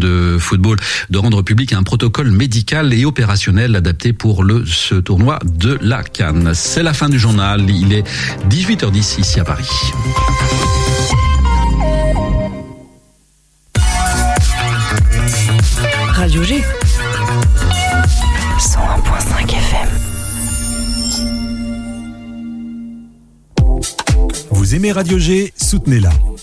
de football de rendre public un protocole médical et opérationnel adapté pour le ce tournoi de la Cannes. C'est la fin du journal. Il est 18h10 ici à Paris. Radio G. 101.5 FM. Vous aimez Radio G? Soutenez-la.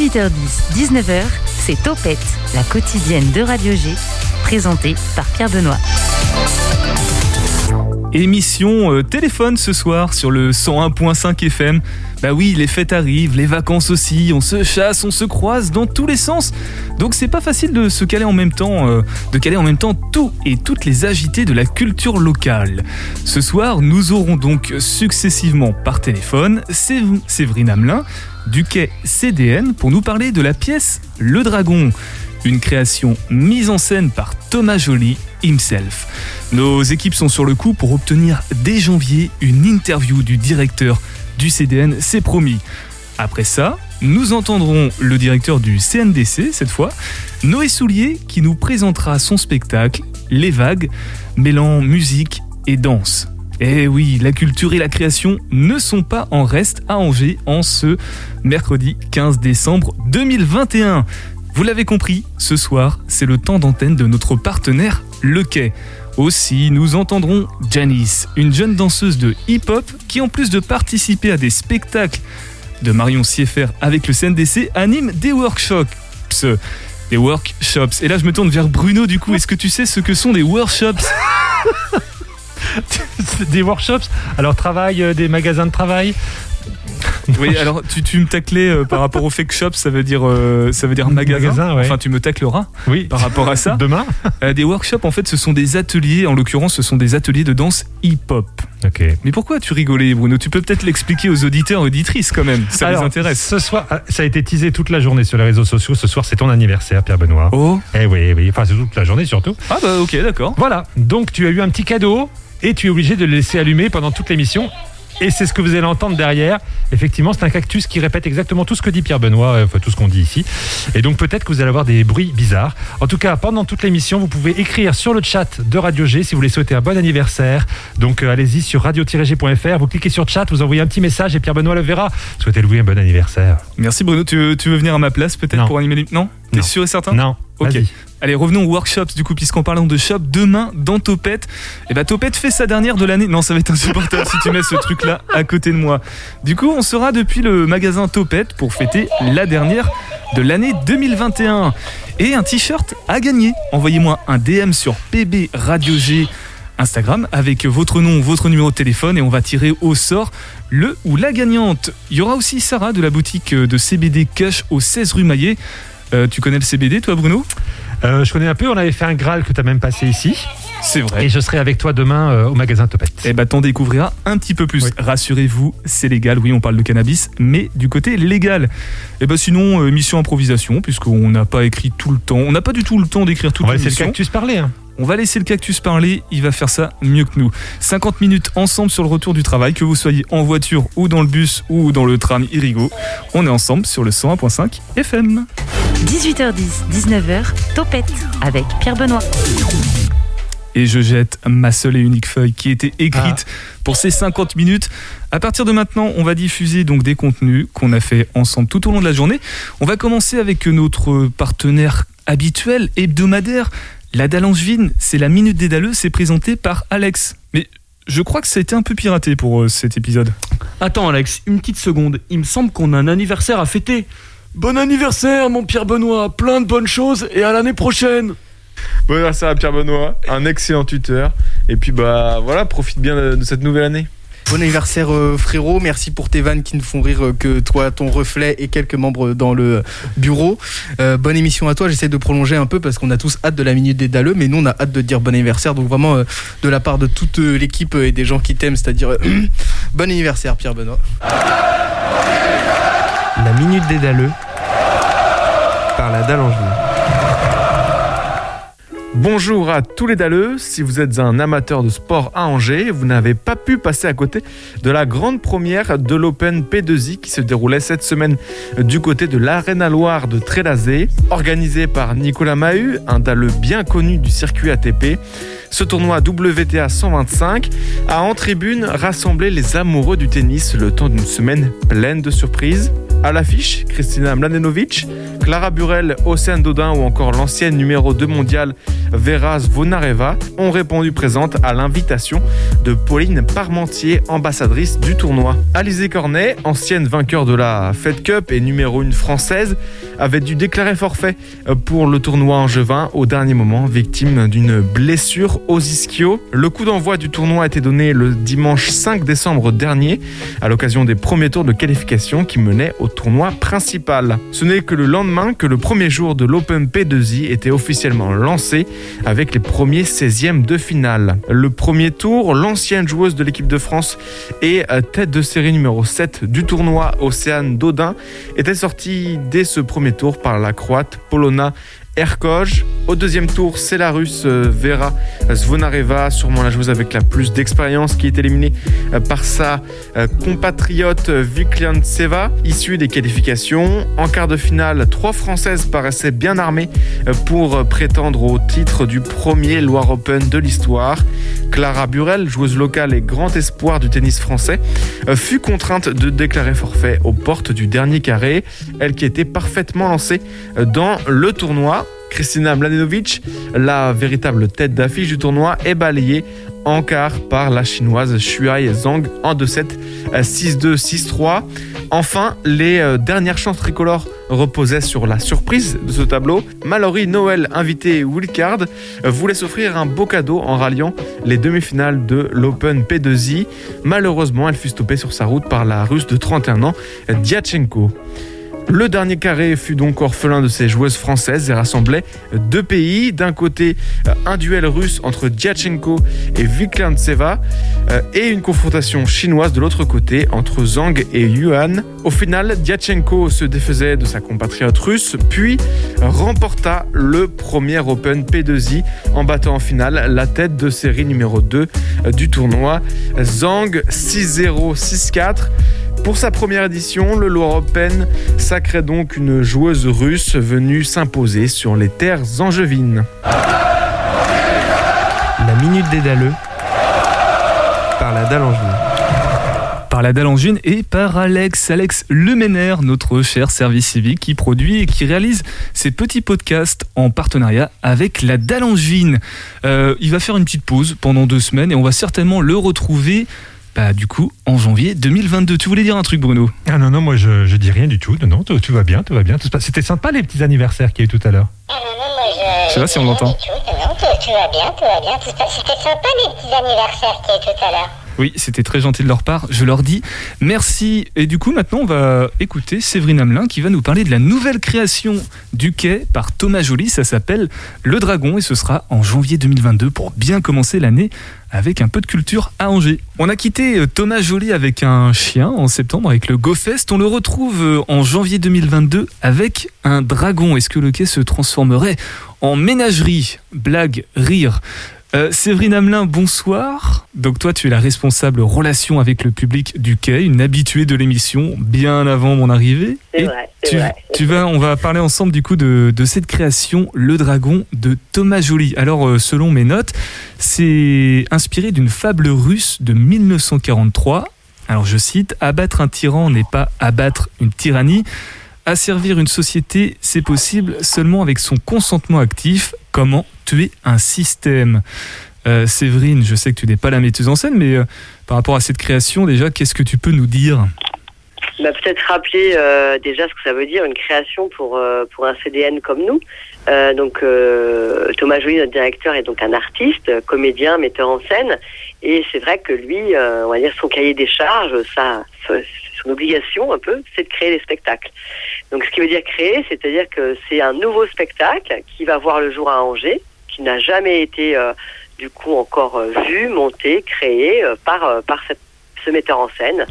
18h10, 19h, c'est Topette, la quotidienne de Radio G, présentée par Pierre Benoît. Émission euh, téléphone ce soir sur le 101.5 FM. Bah oui, les fêtes arrivent, les vacances aussi, on se chasse, on se croise dans tous les sens. Donc c'est pas facile de se caler en même temps, euh, de caler en même temps tout et toutes les agités de la culture locale. Ce soir, nous aurons donc successivement par téléphone Sév- Séverine Hamelin du quai CDN pour nous parler de la pièce Le Dragon, une création mise en scène par Thomas Joly himself. Nos équipes sont sur le coup pour obtenir dès janvier une interview du directeur du CDN, c'est promis. Après ça, nous entendrons le directeur du CNDC, cette fois, Noé Soulier, qui nous présentera son spectacle Les Vagues, mêlant musique et danse. Eh oui, la culture et la création ne sont pas en reste à Angers en ce mercredi 15 décembre 2021. Vous l'avez compris, ce soir, c'est le temps d'antenne de notre partenaire Le Quai. Aussi, nous entendrons Janice, une jeune danseuse de hip-hop qui, en plus de participer à des spectacles de Marion Sieffert avec le CNDC, anime des workshops. Des workshops. Et là, je me tourne vers Bruno, du coup. Est-ce que tu sais ce que sont des workshops? des workshops, alors travail, euh, des magasins de travail. Oui, alors tu, tu me taclais euh, par rapport au fake shop, ça veut dire, euh, ça veut dire magasin. Magasin, ouais. Enfin, tu me tacleras Oui. par rapport à ça. Demain des workshops, en fait, ce sont des ateliers, en l'occurrence, ce sont des ateliers de danse hip-hop. Ok. Mais pourquoi tu rigolais, Bruno? Tu peux peut-être l'expliquer aux auditeurs auditrices quand même, ça Alors, les intéresse. Ce soir, ah, ça a été teasé toute la journée sur les réseaux sociaux. Ce soir, c'est ton anniversaire, Pierre Benoît. Oh Eh oui, oui. Enfin, c'est toute la journée surtout. Ah bah ok, d'accord. Voilà. Donc, tu as eu un petit cadeau et tu es obligé de le laisser allumer pendant toute l'émission. Et c'est ce que vous allez entendre derrière. Effectivement, c'est un cactus qui répète exactement tout ce que dit Pierre Benoît, euh, enfin tout ce qu'on dit ici. Et donc peut-être que vous allez avoir des bruits bizarres. En tout cas, pendant toute l'émission, vous pouvez écrire sur le chat de Radio G si vous voulez souhaiter un bon anniversaire. Donc euh, allez-y sur radio-g.fr, vous cliquez sur chat, vous envoyez un petit message et Pierre Benoît le verra. Souhaitez-lui un bon anniversaire. Merci Bruno, tu veux, tu veux venir à ma place peut-être pour animer les... Non? T'es sûr et certain? Non. Ok. Allez, revenons aux workshops du coup, puisqu'en parlant de shop, demain dans Topette, et bah Topette fait sa dernière de l'année. Non, ça va être insupportable si tu mets ce truc là à côté de moi. Du coup, on sera depuis le magasin Topette pour fêter la dernière de l'année 2021. Et un t-shirt à gagner. Envoyez-moi un DM sur PB Radio G Instagram avec votre nom, votre numéro de téléphone et on va tirer au sort le ou la gagnante. Il y aura aussi Sarah de la boutique de CBD Cush au 16 rue Maillet. Euh, tu connais le CBD toi Bruno? Euh, je connais un peu, on avait fait un Graal que tu as même passé ici. C'est vrai. Et je serai avec toi demain euh, au magasin Topette. Eh ben, t'en découvriras un petit peu plus. Oui. Rassurez-vous, c'est légal. Oui, on parle de cannabis, mais du côté légal. Et ben, sinon, euh, mission improvisation, puisqu'on n'a pas écrit tout le temps. On n'a pas du tout le temps d'écrire toute on va laisser le l'émission. cactus parler. Hein. On va laisser le cactus parler, il va faire ça mieux que nous. 50 minutes ensemble sur le retour du travail, que vous soyez en voiture ou dans le bus ou dans le tram Irigo. On est ensemble sur le 101.5 FM. 18h10, 19h, Topette avec Pierre Benoît. et je jette ma seule et unique feuille qui était écrite pour ces 50 minutes. À partir de maintenant, on va diffuser donc des contenus qu'on a fait ensemble tout au long de la journée. On va commencer avec notre partenaire habituel, hebdomadaire. La Dallangevine, c'est la Minute des Dalleux, c'est présenté par Alex. Mais je crois que ça a été un peu piraté pour euh, cet épisode. Attends Alex, une petite seconde. Il me semble qu'on a un anniversaire à fêter. Bon anniversaire mon Pierre Benoît, plein de bonnes choses et à l'année prochaine. Bon anniversaire à Pierre Benoît, un excellent tuteur. Et puis bah voilà, profite bien de, de cette nouvelle année. Bon anniversaire euh, frérot, merci pour tes vannes qui ne font rire euh, que toi, ton reflet et quelques membres dans le bureau. Euh, bonne émission à toi, j'essaie de prolonger un peu parce qu'on a tous hâte de la minute des daleux, mais nous on a hâte de dire bon anniversaire, donc vraiment euh, de la part de toute l'équipe et des gens qui t'aiment, c'est-à-dire bon anniversaire Pierre Benoît. La minute des daleux par la dalle. Bonjour à tous les daleux, si vous êtes un amateur de sport à Angers, vous n'avez pas pu passer à côté de la grande première de l'Open P2I qui se déroulait cette semaine du côté de l'Arena Loire de Trélazé, organisé par Nicolas Mahut, un dalleux bien connu du circuit ATP. Ce tournoi WTA 125 a en tribune rassemblé les amoureux du tennis le temps d'une semaine pleine de surprises. À l'affiche, Kristina Mladenovic, Clara Burel, Océane Dodin ou encore l'ancienne numéro 2 mondiale Vera Zvonareva ont répondu présentes à l'invitation de Pauline Parmentier, ambassadrice du tournoi. Alizé Cornet, ancienne vainqueur de la Fed Cup et numéro 1 française, avait dû déclarer forfait pour le tournoi angevin au dernier moment, victime d'une blessure aux ischio. Le coup d'envoi du tournoi a été donné le dimanche 5 décembre dernier, à l'occasion des premiers tours de qualification qui menaient au tournoi principal. Ce n'est que le lendemain que le premier jour de l'Open P2I était officiellement lancé avec les premiers 16e de finale. Le premier tour, l'ancienne joueuse de l'équipe de France et euh, tête de série numéro 7 du tournoi Océane Dodin était sortie dès ce premier tour par la croate Polona Erkoj. Au deuxième tour, c'est la russe euh, Vera Zvonareva, sûrement la joueuse avec la plus d'expérience, qui est éliminée euh, par sa euh, compatriote Vikliantseva, issue des qualifications. En quart de finale, trois Françaises paraissaient bien armées pour prétendre au titre du premier Loire Open de l'histoire. Clara Burel, joueuse locale et grand espoir du tennis français, fut contrainte de déclarer forfait aux portes du dernier carré, elle qui était parfaitement lancée dans le tournoi. Kristina Mladenovic, la véritable tête d'affiche du tournoi, est balayée en quart par la chinoise Shuai Zhang en 2-7, euh, 6-2, 6-3. Enfin, les euh, dernières chances tricolores reposaient sur la surprise de ce tableau. Mallory Noël, invité Wildcard, voulait s'offrir un beau cadeau en ralliant les demi-finales de l'Open P2I. Malheureusement, elle fut stoppée sur sa route par la russe de 31 ans, Diachenko. Le dernier carré fut donc orphelin de ses joueuses françaises et rassemblait deux pays. D'un côté, euh, un duel russe entre Diachenko et Viklantseva euh, et une confrontation chinoise de l'autre côté entre Zhang et Yuan. Au final, Diachenko se défaisait de sa compatriote russe, puis remporta le premier Open P2I en battant en finale la tête de série numéro 2 du tournoi, Zhang 6-0, 6-4. Pour sa première édition, le Loire Open sacrait donc une joueuse russe venue s'imposer sur les terres angevines. La minute des daleux par la dalle Angevine. par la dalle Angevine et par Alex, Alex Leménaire, notre cher service civique qui produit et qui réalise ces petits podcasts en partenariat avec la dalle Angevine. Euh, il va faire une petite pause pendant deux semaines et on va certainement le retrouver bah, du coup en janvier 2022. Tu voulais dire un truc Bruno? Ah non, non, moi je, je dis rien du tout. Non, non, tout, tout va bien, tout va bien. tout se passe- C'était sympa les petits anniversaires qu'il y a eu tout à l'heure. Je sais pas si on l'entend. Non, tout, tout va bien, tout va bien. Tout se passe- C'était sympa les petits anniversaires qu'il y a eu tout à l'heure. Oui, c'était très gentil de leur part. Je leur dis merci. Et du coup, maintenant, on va écouter Séverine Hamelin qui va nous parler de la nouvelle création du quai par Thomas Joly. Ça s'appelle Le Dragon et ce sera en janvier 2022 pour bien commencer l'année avec un peu de culture à Angers. On a quitté euh, Thomas Joly avec un chien en septembre avec le GoFest. On le retrouve euh, en janvier 2022 avec un dragon. Est-ce que le quai se transformerait en ménagerie? Blague, rire. Euh, Séverine Hamelin, bonsoir. Donc toi, tu es la responsable relation avec le public du quai, une habituée de l'émission bien avant mon arrivée. C'est Et vrai, tu, vrai. tu vas, on va parler ensemble du coup de, de cette création, Le Dragon de Thomas Joly. Alors, euh, selon mes notes, c'est inspiré d'une fable russe de 1943. Alors, je cite Abattre un tyran n'est pas abattre une tyrannie. Asservir une société, c'est possible seulement avec son consentement actif. Comment tuer un système. Euh, Séverine, je sais que tu n'es pas la metteuse en scène, mais euh, par rapport à cette création, déjà, qu'est-ce que tu peux nous dire? Bah, peut-être rappeler euh, déjà ce que ça veut dire une création pour pour un CDN comme nous. Donc Thomas Joly, notre directeur, est donc un artiste, comédien, metteur en scène, et c'est vrai que lui, on va dire son cahier des charges, ça, obligation un peu, c'est de créer des spectacles. Donc ce qui veut dire créer, c'est-à-dire que c'est un nouveau spectacle qui va voir le jour à Angers, qui n'a jamais été euh, du coup encore euh, vu, monté, créé euh, par par ce metteur en scène.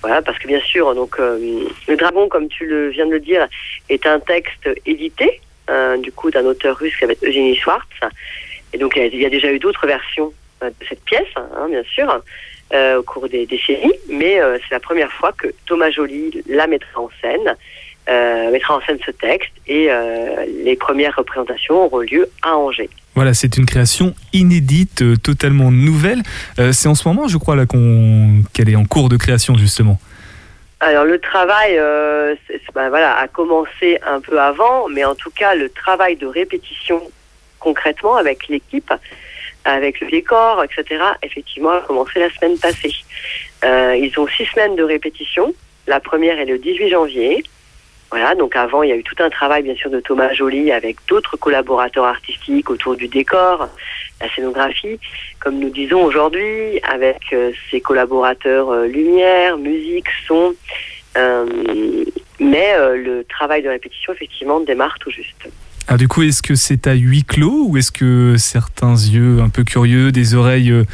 Voilà, parce que bien sûr, donc le Dragon, comme tu le viens de le dire, est un texte édité du coup d'un auteur russe qui s'appelle Eugénie Schwartz. Et donc il y a, déjà eu d'autres versions de cette pièce, hein, bien sûr, euh, au cours des décennies, mais euh, c'est la première fois que Thomas Joly la mettra en scène, euh, mettra en scène ce texte, et les premières représentations auront lieu à Angers. Voilà, c'est une création inédite, totalement nouvelle. C'est en ce moment, je crois, là qu'on qu'elle est en cours de création, justement. Alors le travail, ben, voilà, a commencé un peu avant, mais en tout cas le travail de répétition concrètement avec l'équipe, avec le décor, etc. Effectivement, a commencé la semaine passée. Euh, ils ont six semaines de répétition. La première est le 18 janvier. Voilà, donc avant, il y a eu tout un travail, bien sûr, de Thomas Joly avec d'autres collaborateurs artistiques autour du décor, la scénographie, comme nous disons aujourd'hui, avec euh, ses collaborateurs euh, lumière, musique, son. Euh, mais euh, le travail de répétition, effectivement, démarre tout juste. Ah, du coup, est-ce que c'est à huis clos ou est-ce que certains yeux un peu curieux, des oreilles euh,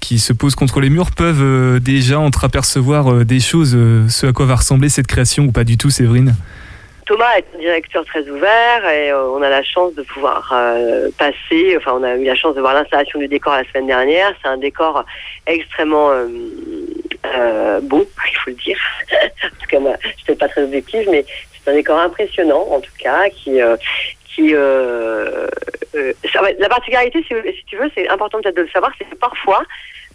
qui se posent contre les murs peuvent euh, déjà entreapercevoir euh, des choses, ce à quoi va ressembler cette création ou pas du tout, Séverine? Thomas est un directeur très ouvert et on a la chance de pouvoir passer, enfin on a eu la chance de voir l'installation du décor la semaine dernière. C'est un décor extrêmement euh, beau, il faut le dire. en tout cas, moi, je peut-être pas très objective, mais c'est un décor impressionnant en tout cas qui... euh, euh, la particularité, si, tu veux, c'est important peut-être de le savoir, c'est que parfois,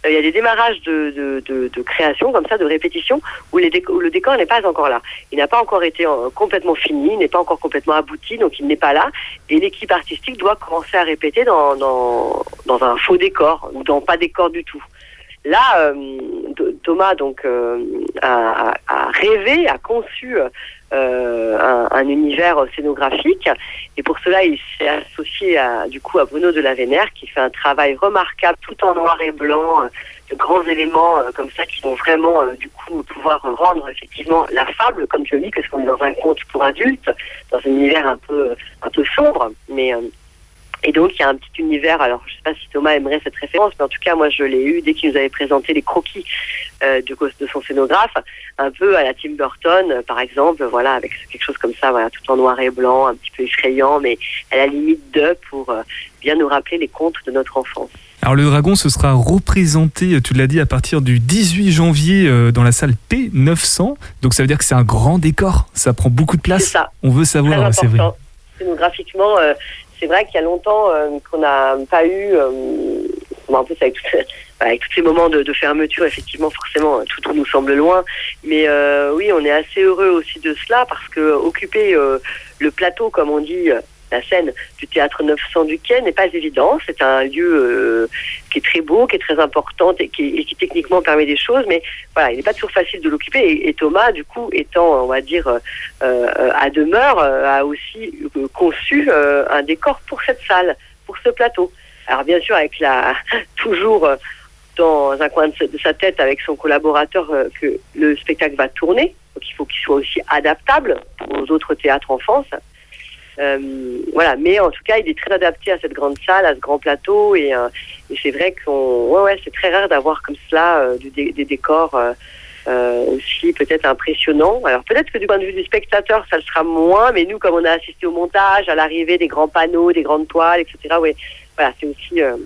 euh, il y a des démarrages de, création, comme ça, de répétition, où, le décor n'est pas encore là. Il n'a pas encore été complètement fini, il n'est pas encore complètement abouti, donc il n'est pas là. Et l'équipe artistique doit commencer à répéter dans, dans, dans un faux décor, ou dans pas décor du tout. Là, euh, Th- Thomas donc euh, a, rêvé, a conçu euh, un, un univers scénographique, et pour cela, il s'est associé à, du coup à Bruno de la Vénère, qui fait un travail remarquable, tout en noir et blanc, de grands éléments comme ça qui vont vraiment du coup pouvoir rendre effectivement la fable, comme je dis, parce qu'on est dans un conte pour adultes, dans un univers un peu un peu sombre, mais et donc, il y a un petit univers. Alors, je sais pas si Thomas aimerait cette référence, mais en tout cas, moi, je l'ai eu dès qu'il nous avait présenté les croquis euh, de, de son scénographe, un peu à la Tim Burton, euh, par exemple, voilà, avec quelque chose comme ça, voilà, tout en noir et blanc, un petit peu effrayant, mais à la limite de pour euh, bien nous rappeler les contes de notre enfance. Alors le dragon, ce sera représenté, tu l'as dit, à partir du 18 janvier euh, dans la salle P900. Donc ça veut dire que c'est un grand décor, ça prend beaucoup de place. C'est ça. On veut savoir, Très Séverine. important. Scénographiquement, euh, c'est vrai qu'il y a longtemps euh, qu'on n'a pas eu, euh, en plus avec, tout- avec tous ces moments de, fermeture, effectivement, forcément, euh, tout, nous semble loin. Mais oui, on est assez heureux aussi de cela parce que occuper le plateau, comme on dit, la scène du théâtre 900 du Quai n'est pas évident. C'est un lieu euh, qui est très beau, qui est très important et qui, techniquement permet des choses, mais il n'est pas toujours facile de l'occuper. Et, et Thomas, du coup, étant, on va dire, euh, euh, à demeure, a aussi conçu un décor pour cette salle, pour ce plateau. Alors bien sûr, avec la toujours dans un coin de sa, tête avec son collaborateur que le spectacle va tourner, donc il faut qu'il soit aussi adaptable aux autres théâtres en France. Euh, voilà, mais en tout cas, il est très adapté à cette grande salle, à ce grand plateau, et, euh, et c'est vrai qu'on, ouais, ouais, c'est très rare d'avoir comme cela euh, du des décors euh, aussi peut-être impressionnants. Alors peut-être que du point de vue du spectateur, ça le sera moins, mais nous, comme on a assisté au montage, à l'arrivée des grands panneaux, des grandes toiles, etc. Ouais, voilà, c'est aussi, euh,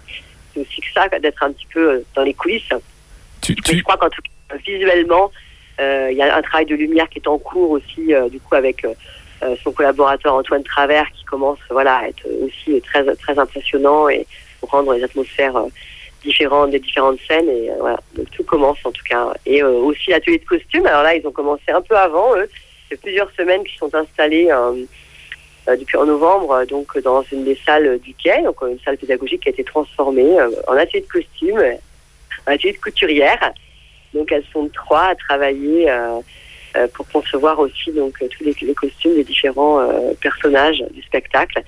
c'est aussi que ça d'être un petit peu dans les coulisses. Mais je crois qu'en tout cas, visuellement, euh, il y a un travail de lumière qui est en cours aussi, du coup, avec son collaborateur Antoine Travers, qui commence, voilà, à être aussi très très impressionnant et pour rendre les atmosphères euh, différentes des différentes scènes. Et euh, voilà, tout commence en tout cas. Et euh, aussi l'atelier de costumes. Alors là, ils ont commencé un peu avant. Eux, c'est plusieurs semaines qu'ils sont installés. euh, euh, depuis en novembre, euh, donc dans une des salles du quai, donc euh, une salle pédagogique qui a été transformée euh, en atelier de costumes, euh, un atelier de couturière. Donc elles sont trois à travailler euh, euh, pour concevoir aussi donc euh, tous les, les costumes des différents euh, personnages du spectacle.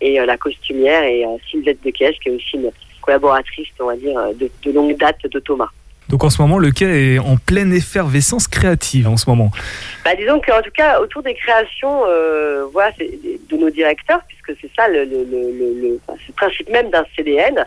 Et euh, la costumière est euh, Sylvette Dequesque, qui est aussi une collaboratrice, on va dire, de, de longue date de Thomas. Donc en ce moment, le quai est en pleine effervescence créative en ce moment. Bah, disons qu'en tout cas, autour des créations euh, voilà, de nos directeurs, puisque c'est ça le, le, le, principe même d'un CDN,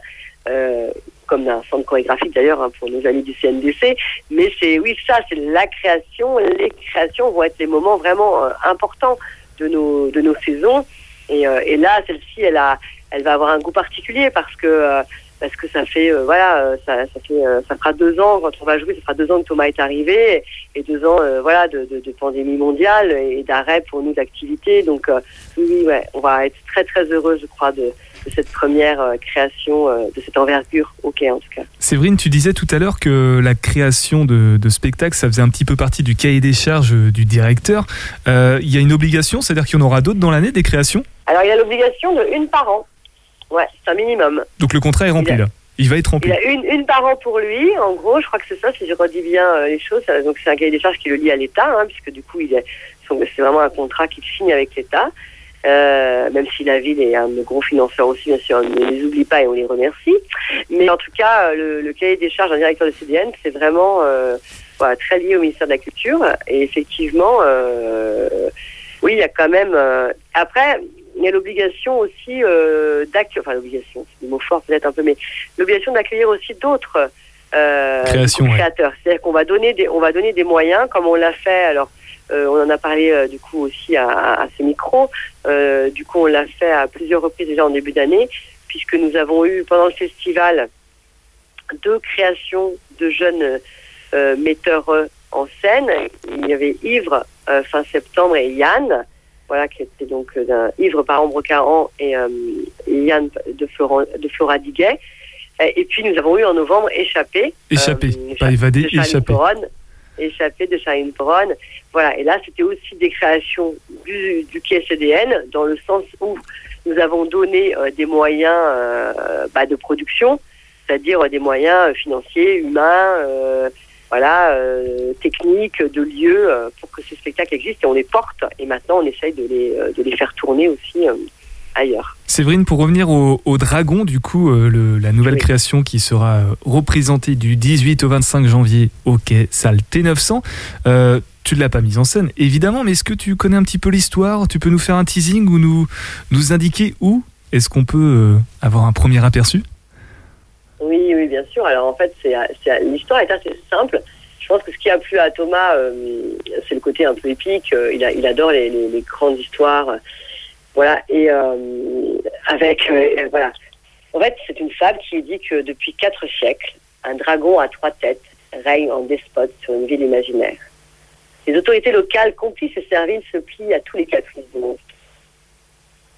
euh, comme d'un centre chorégraphique d'ailleurs hein, pour nos amis du CNDC. Mais c'est oui, ça, c'est la création. Les créations vont être les moments vraiment euh, importants de nos, de nos saisons. Et, euh, et là, celle-ci, elle, a, elle va avoir un goût particulier parce que euh, parce que ça fait voilà ça, ça fait ça fera deux ans quand on va jouer ça fera deux ans que Thomas est arrivé et deux ans voilà de, pandémie mondiale et d'arrêt pour nous d'activité donc oui ouais on va être très très heureux je crois de, de cette première euh, création euh, de cette envergure ok en tout cas Séverine, tu disais tout à l'heure que la création de, de spectacles, ça faisait un petit peu partie du cahier des charges du directeur. Euh, Il y a une obligation, c'est-à-dire qu'il y en aura d'autres dans l'année, des créations? Alors il a l'obligation de une par an ouais c'est un minimum Donc le contrat est rempli a- là. Il va être Il rempli. a une, une par an pour lui, en gros, je crois que c'est ça, si je redis bien les choses. Donc c'est un cahier des charges qui le lie à l'État, hein, puisque du coup, il est, son- c'est vraiment un contrat qu'il signe avec l'État. Euh, même si la ville est un de gros financeurs aussi, bien sûr, on ne les oublie pas et on les remercie. Mais en tout cas, euh, le, le cahier des charges d'un directeur de CDN, c'est vraiment euh, voilà, très lié au ministère de la Culture. Et effectivement, euh, oui, il y a quand même... euh, après, il y a l'obligation aussi euh, d'accueillir... Enfin, l'obligation, c'est des mots forts peut-être un peu, mais l'obligation d'accueillir aussi d'autres euh, ouais. créateurs. C'est-à-dire qu'on va donner des, on va donner des moyens, comme on l'a fait. Alors, euh, on en a parlé euh, du coup aussi à, à, à ce micro. Euh, du coup, on l'a fait à plusieurs reprises déjà en début d'année, puisque nous avons eu pendant le festival deux créations de jeunes euh, metteurs euh, en scène. Il y avait Ivre euh, fin septembre et Yann, voilà, qui était donc d'un Ivre par Ambre Caran et, et Yann de, Florent, de Flora Diguet. Et puis nous avons eu en novembre Échappé. Échappé, pas évadé, échappé. Échappé de Charline Theron. Voilà, et là c'était aussi des créations du, du CDN, dans le sens où nous avons donné euh, des moyens euh, bah, de production, c'est-à-dire euh, des moyens financiers, humains, voilà, techniques, de lieux, pour que ces spectacles existent et on les porte. Et maintenant on essaye de les, de les faire tourner aussi ailleurs. Séverine, pour revenir au, au Dragon, du coup, euh, le- la nouvelle Oui. création qui sera euh, représentée du 18 au 25 janvier au quai salle T900, euh, tu ne l'as pas mise en scène, évidemment, mais est-ce que tu connais un petit peu l'histoire? Tu peux nous faire un teasing ou nous, nous indiquer où est-ce qu'on peut euh, avoir un premier aperçu? Oui, oui, bien sûr. Alors en fait, c'est, c'est- l'histoire est assez simple. Je pense que ce qui a plu à Thomas, c'est le côté un peu épique. Il, a- il adore les, les- les grandes histoires. Voilà. Et euh, avec, euh, voilà. En fait, c'est une fable qui dit que depuis quatre siècles, un dragon à trois têtes règne en despote sur une ville imaginaire. Les autorités locales, complices et serviles, se plient à tous les caprices du monstre.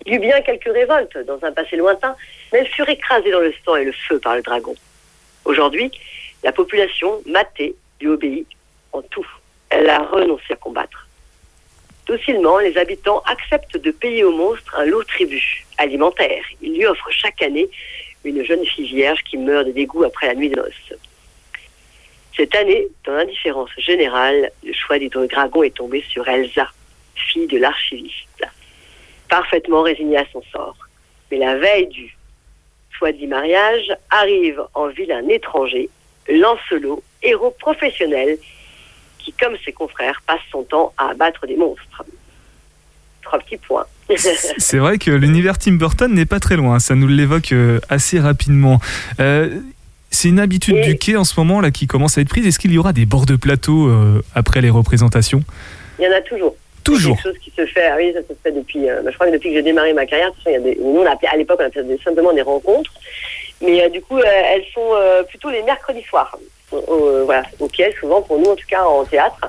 Il y eut bien quelques révoltes dans un passé lointain, mais elles furent écrasées dans le sang et le feu par le dragon. Aujourd'hui, la population, matée, lui obéit en tout. Elle a renoncé à combattre. Docilement, les habitants acceptent de payer au monstre un lourd tribut alimentaire. Ils lui offrent chaque année une jeune fille vierge qui meurt de dégoût après la nuit de noces. Cette année, dans l'indifférence générale, le choix du dragon est tombé sur Elsa, fille de l'archiviste, parfaitement résignée à son sort. Mais la veille du choisi mariage, arrive en ville un étranger, Lancelot, héros professionnel, qui, comme ses confrères, passe son temps à abattre des monstres. Trois petits points. C'est vrai que l'univers Tim Burton n'est pas très loin, ça nous l'évoque euh, assez rapidement. Euh, c'est une habitude du quai en ce moment là qui commence à être prise. Est-ce qu'il y aura des bords de plateau euh, après les représentations? Il y en a toujours. Toujours. C'est quelque chose qui se fait, ah oui, ça se fait depuis, euh, je crois que depuis que j'ai démarré ma carrière, de toute façon, il y a des, nous, on appelait, à l'époque, on appelait simplement des rencontres. Mais euh, du coup, euh, elles sont plutôt les mercredis soirs. Au- au- voilà, au quai, souvent pour nous, en tout cas, en théâtre.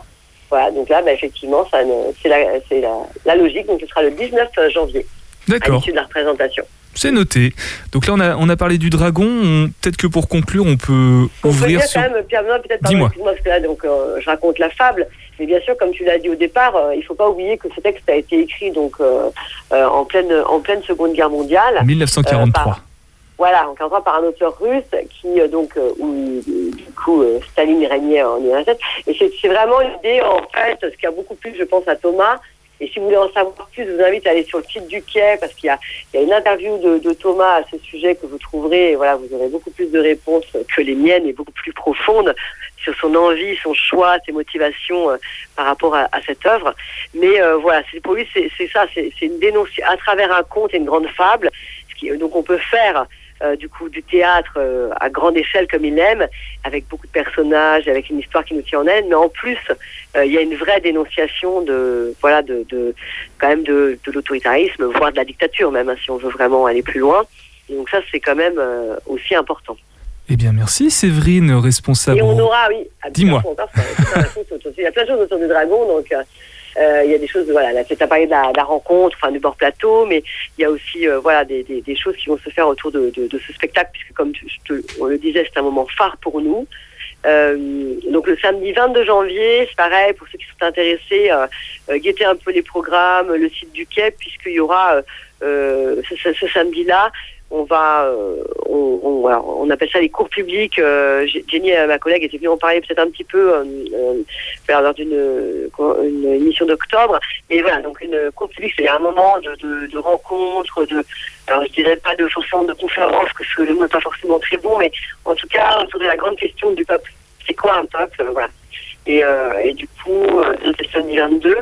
Voilà, donc là, bah, effectivement, ça ne- c'est la, la, la logique. Donc ce sera le 19 janvier, à D'accord. l'issue de la représentation. C'est noté. Donc là, on a, on a parlé du dragon. On- Peut-être que pour conclure, on peut On peut ouvrir dire sur. quand même, Pierre peut-être, Dis-moi. parce que là, donc, euh, je raconte la fable, mais bien sûr, comme tu l'as dit au départ, euh, il faut pas oublier que ce texte a été écrit donc euh, euh, en pleine en pleine Seconde Guerre mondiale. 1943. Euh, par- voilà, encadré par un auteur russe qui, euh, donc, euh, où, du coup, euh, Staline régnait en URSS. Et c'est vraiment l'idée, en fait, ce qui a beaucoup plu, je pense, à Thomas. Et si vous voulez en savoir plus, je vous invite à aller sur le site du Quai, parce qu'il y a, une interview de, Thomas à ce sujet que vous trouverez. Et voilà, vous aurez beaucoup plus de réponses que les miennes et beaucoup plus profondes sur son envie, son choix, ses motivations par rapport à, cette œuvre. Mais voilà, pour lui, c'est ça, c'est une dénonciation à travers un conte et une grande fable. Donc on peut faire euh, du coup du théâtre euh, à grande échelle comme il aime, avec beaucoup de personnages, avec une histoire qui nous tient en haleine, mais en plus euh, il y a une vraie dénonciation de voilà de, de quand même de, de l'autoritarisme, voire de la dictature même, hein, si on veut vraiment aller plus loin. Et donc ça c'est quand même euh, aussi important. Eh bien, merci Séverine, responsable. Et on aura, oui. ah, Dis-moi. Il y a plein de choses autour du dragon, donc euh, euh, il y a des choses, voilà, là, tu as parlé de la, rencontre, enfin du bord plateau, mais il y a aussi, euh, voilà, des, des, choses qui vont se faire autour de, de, ce spectacle, puisque comme te- on le disait, c'est un moment phare pour nous. Euh, donc le samedi 22 janvier, c'est pareil pour ceux qui sont intéressés, euh, euh, guettez un peu les programmes, le site du Quai, puisqu'il y aura euh, euh, ce samedi-là, on va, euh, on, on, alors, on appelle ça les cours publics. Euh, Jenny, euh, ma collègue, était venue en parler peut-être un petit peu euh, euh, lors d'une une émission d'octobre. Mais voilà, donc une cours publique, c'est un moment de, de, de rencontre, de, alors je dirais pas de forcément de conférence, parce que le mot n'est pas forcément très bon, mais en tout cas autour de la grande question du peuple. C'est quoi un peuple? Voilà. Et, euh, et du coup, euh, c'est le samedi 22.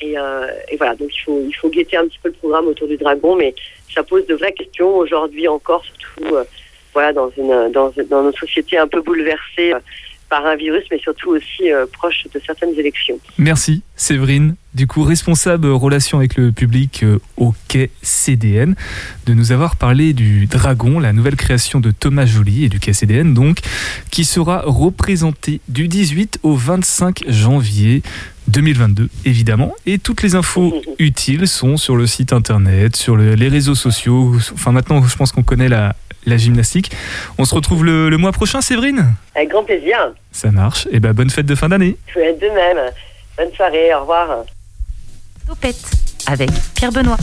Et, euh, et voilà, donc il faut, guetter un petit peu le programme autour du dragon, mais ça pose de vraies questions aujourd'hui encore, surtout euh, voilà, dans, une, dans, notre société un peu bouleversée euh, par un virus, mais surtout aussi proche de certaines élections. Merci Séverine, du coup responsable relations avec le public euh, au quai CDN, de nous avoir parlé du Dragon, la nouvelle création de Thomas Joly et du quai CDN donc, qui sera représenté du 18 au 25 janvier 2022 évidemment. Et toutes les infos utiles sont sur le site internet, sur le- les réseaux sociaux. Enfin maintenant je pense qu'on connaît la, la gymnastique. On se retrouve le, le mois prochain Séverine? Avec grand plaisir. Ça marche. Et ben bonne fête de fin d'année. Je vous de même. Bonne soirée, au revoir. Topette avec Pierre Benoît.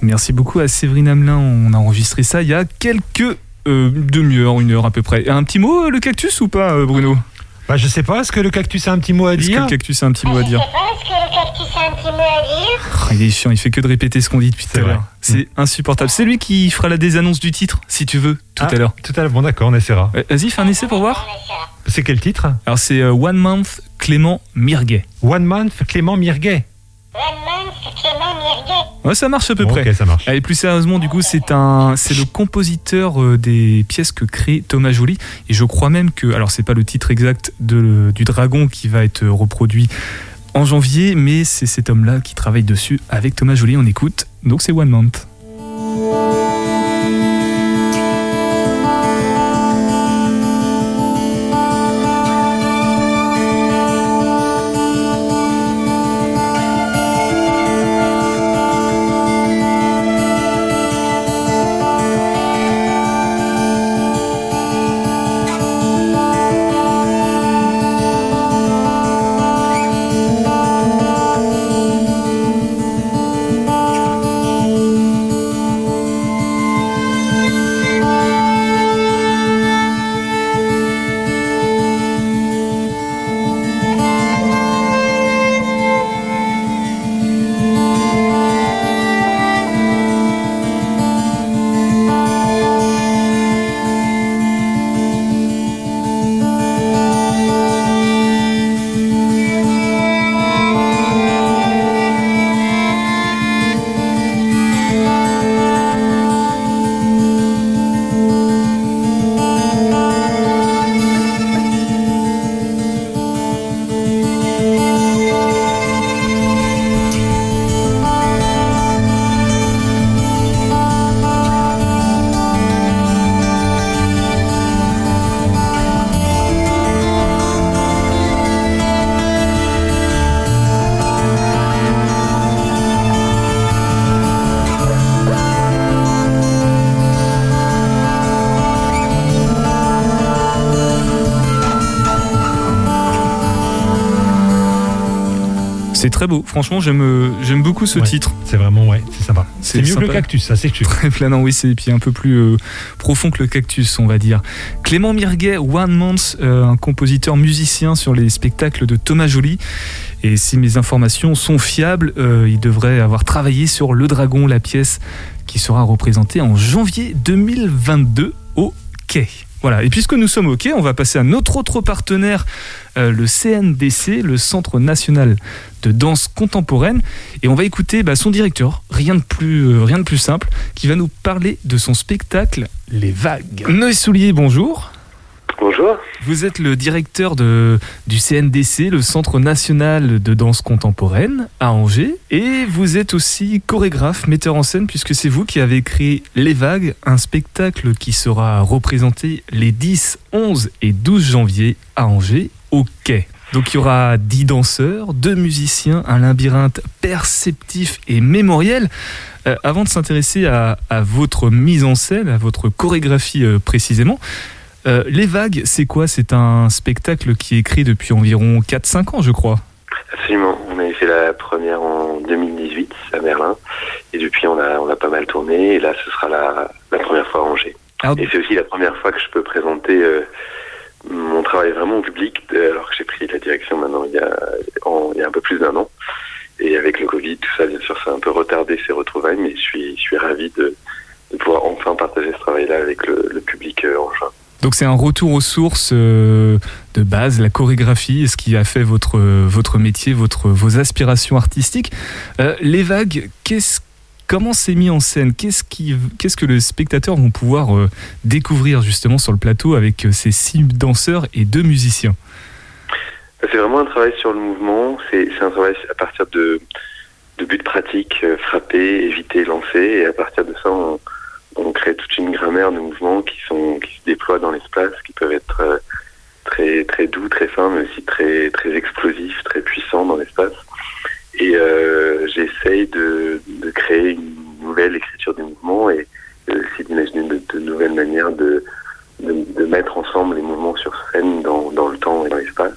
Merci beaucoup à Séverine Hamelin. On a enregistré ça il y a quelques euh, demi-heures, une heure à peu près. Un petit mot, euh, le cactus ou pas, euh, Bruno? Bah, je sais pas, est-ce que le cactus a un petit mot à Est-ce que dire? le cactus a un petit mot à dire Est-ce que le cactus a un petit mot à dire? Oh, Il est chiant, il fait que de répéter ce qu'on dit depuis tout à l'heure. C'est insupportable. C'est lui qui fera la désannonce du titre, si tu veux, tout Ah, à l'heure. Tout à l'heure, bon d'accord, on essaiera. Vas-y, fais un essai pour voir. C'est quel titre? Alors c'est euh, One Month Clément Mirguet. One Month Clément Mirguet. One month, Clément Mirguet. Ouais, ça marche à peu Bon, près. Ok, ça marche. Allez, plus sérieusement, du coup, c'est un, c'est le compositeur euh, des pièces que crée Thomas Joly. Et je crois même que, alors c'est pas le titre exact de, du Dragon qui va être reproduit en janvier, mais c'est cet homme-là qui travaille dessus avec Thomas Joly. On écoute. Donc c'est One Month. C'est très beau. Franchement, j'aime euh, j'aime beaucoup ce Ouais. titre. C'est vraiment, ouais, c'est sympa. C'est mieux que le cactus, ça c'est sûr. Très planant, oui, c'est et puis un peu plus euh, profond que le cactus, on va dire. Clément Mirguet, One Month, euh, un compositeur musicien sur les spectacles de Thomas Joly. Et si mes informations sont fiables, euh, il devrait avoir travaillé sur Le Dragon, la pièce qui sera représentée en janvier 2022 au Quai. Voilà, et puisque nous sommes Quai, on va passer à notre autre partenaire, euh, le CNDC, le Centre National de Danse Contemporaine. Et on va écouter bah, son directeur, rien de, plus, euh, rien de plus simple, qui va nous parler de son spectacle Les Vagues. Noé Soulier, bonjour. Bonjour. Vous êtes le directeur du CNDC, le Centre National de Danse Contemporaine à Angers. Et vous êtes aussi chorégraphe, metteur en scène, puisque c'est vous qui avez créé Les Vagues, un spectacle qui sera représenté les 10, 11 et 12 janvier à Angers, au Quai. Donc il y aura 10 danseurs, 2 musiciens, un labyrinthe perceptif et mémoriel. Euh, avant de s'intéresser à, à votre mise en scène, à votre chorégraphie euh, précisément, euh, Les Vagues, c'est quoi? C'est un spectacle qui est créé depuis environ 4-5 ans, je crois. Absolument. On avait fait la première en 2018 à Berlin. Et depuis, on a, on a pas mal tourné. Et là, ce sera la, la première fois à Angers. Et c'est aussi la première fois que je peux présenter euh, mon travail vraiment au public, euh, alors que j'ai pris la direction maintenant il y a, en- il y a un peu plus d'un an. Et avec le Covid, tout ça, bien sûr, ça a un peu retardé ces retrouvailles, mais je suis, je suis ravi de, de pouvoir enfin partager ce travail-là avec le, le public en juin. Donc c'est un retour aux sources euh, de base, la chorégraphie, ce qui a fait votre, votre métier, votre, vos aspirations artistiques. Euh, les vagues, comment c'est mis en scène? Qu'est-ce, qu'est-ce que le spectateur vont pouvoir euh, découvrir justement sur le plateau avec ces six danseurs et deux musiciens? C'est vraiment un travail sur le mouvement. C'est un travail à partir de, de buts pratiques, frapper, éviter, lancer. Et à partir de ça, on, on crée toute une grammaire de mouvements qui, sont, qui se déploient dans l'espace, qui peuvent être euh, très, très doux, très fins, mais aussi très, très explosifs, très puissants dans l'espace. Et euh, j'essaye de, de créer une nouvelle écriture du mouvement et aussi d'imaginer de, de nouvelles manières de, de, de mettre ensemble les mouvements sur scène dans, dans le temps et dans l'espace.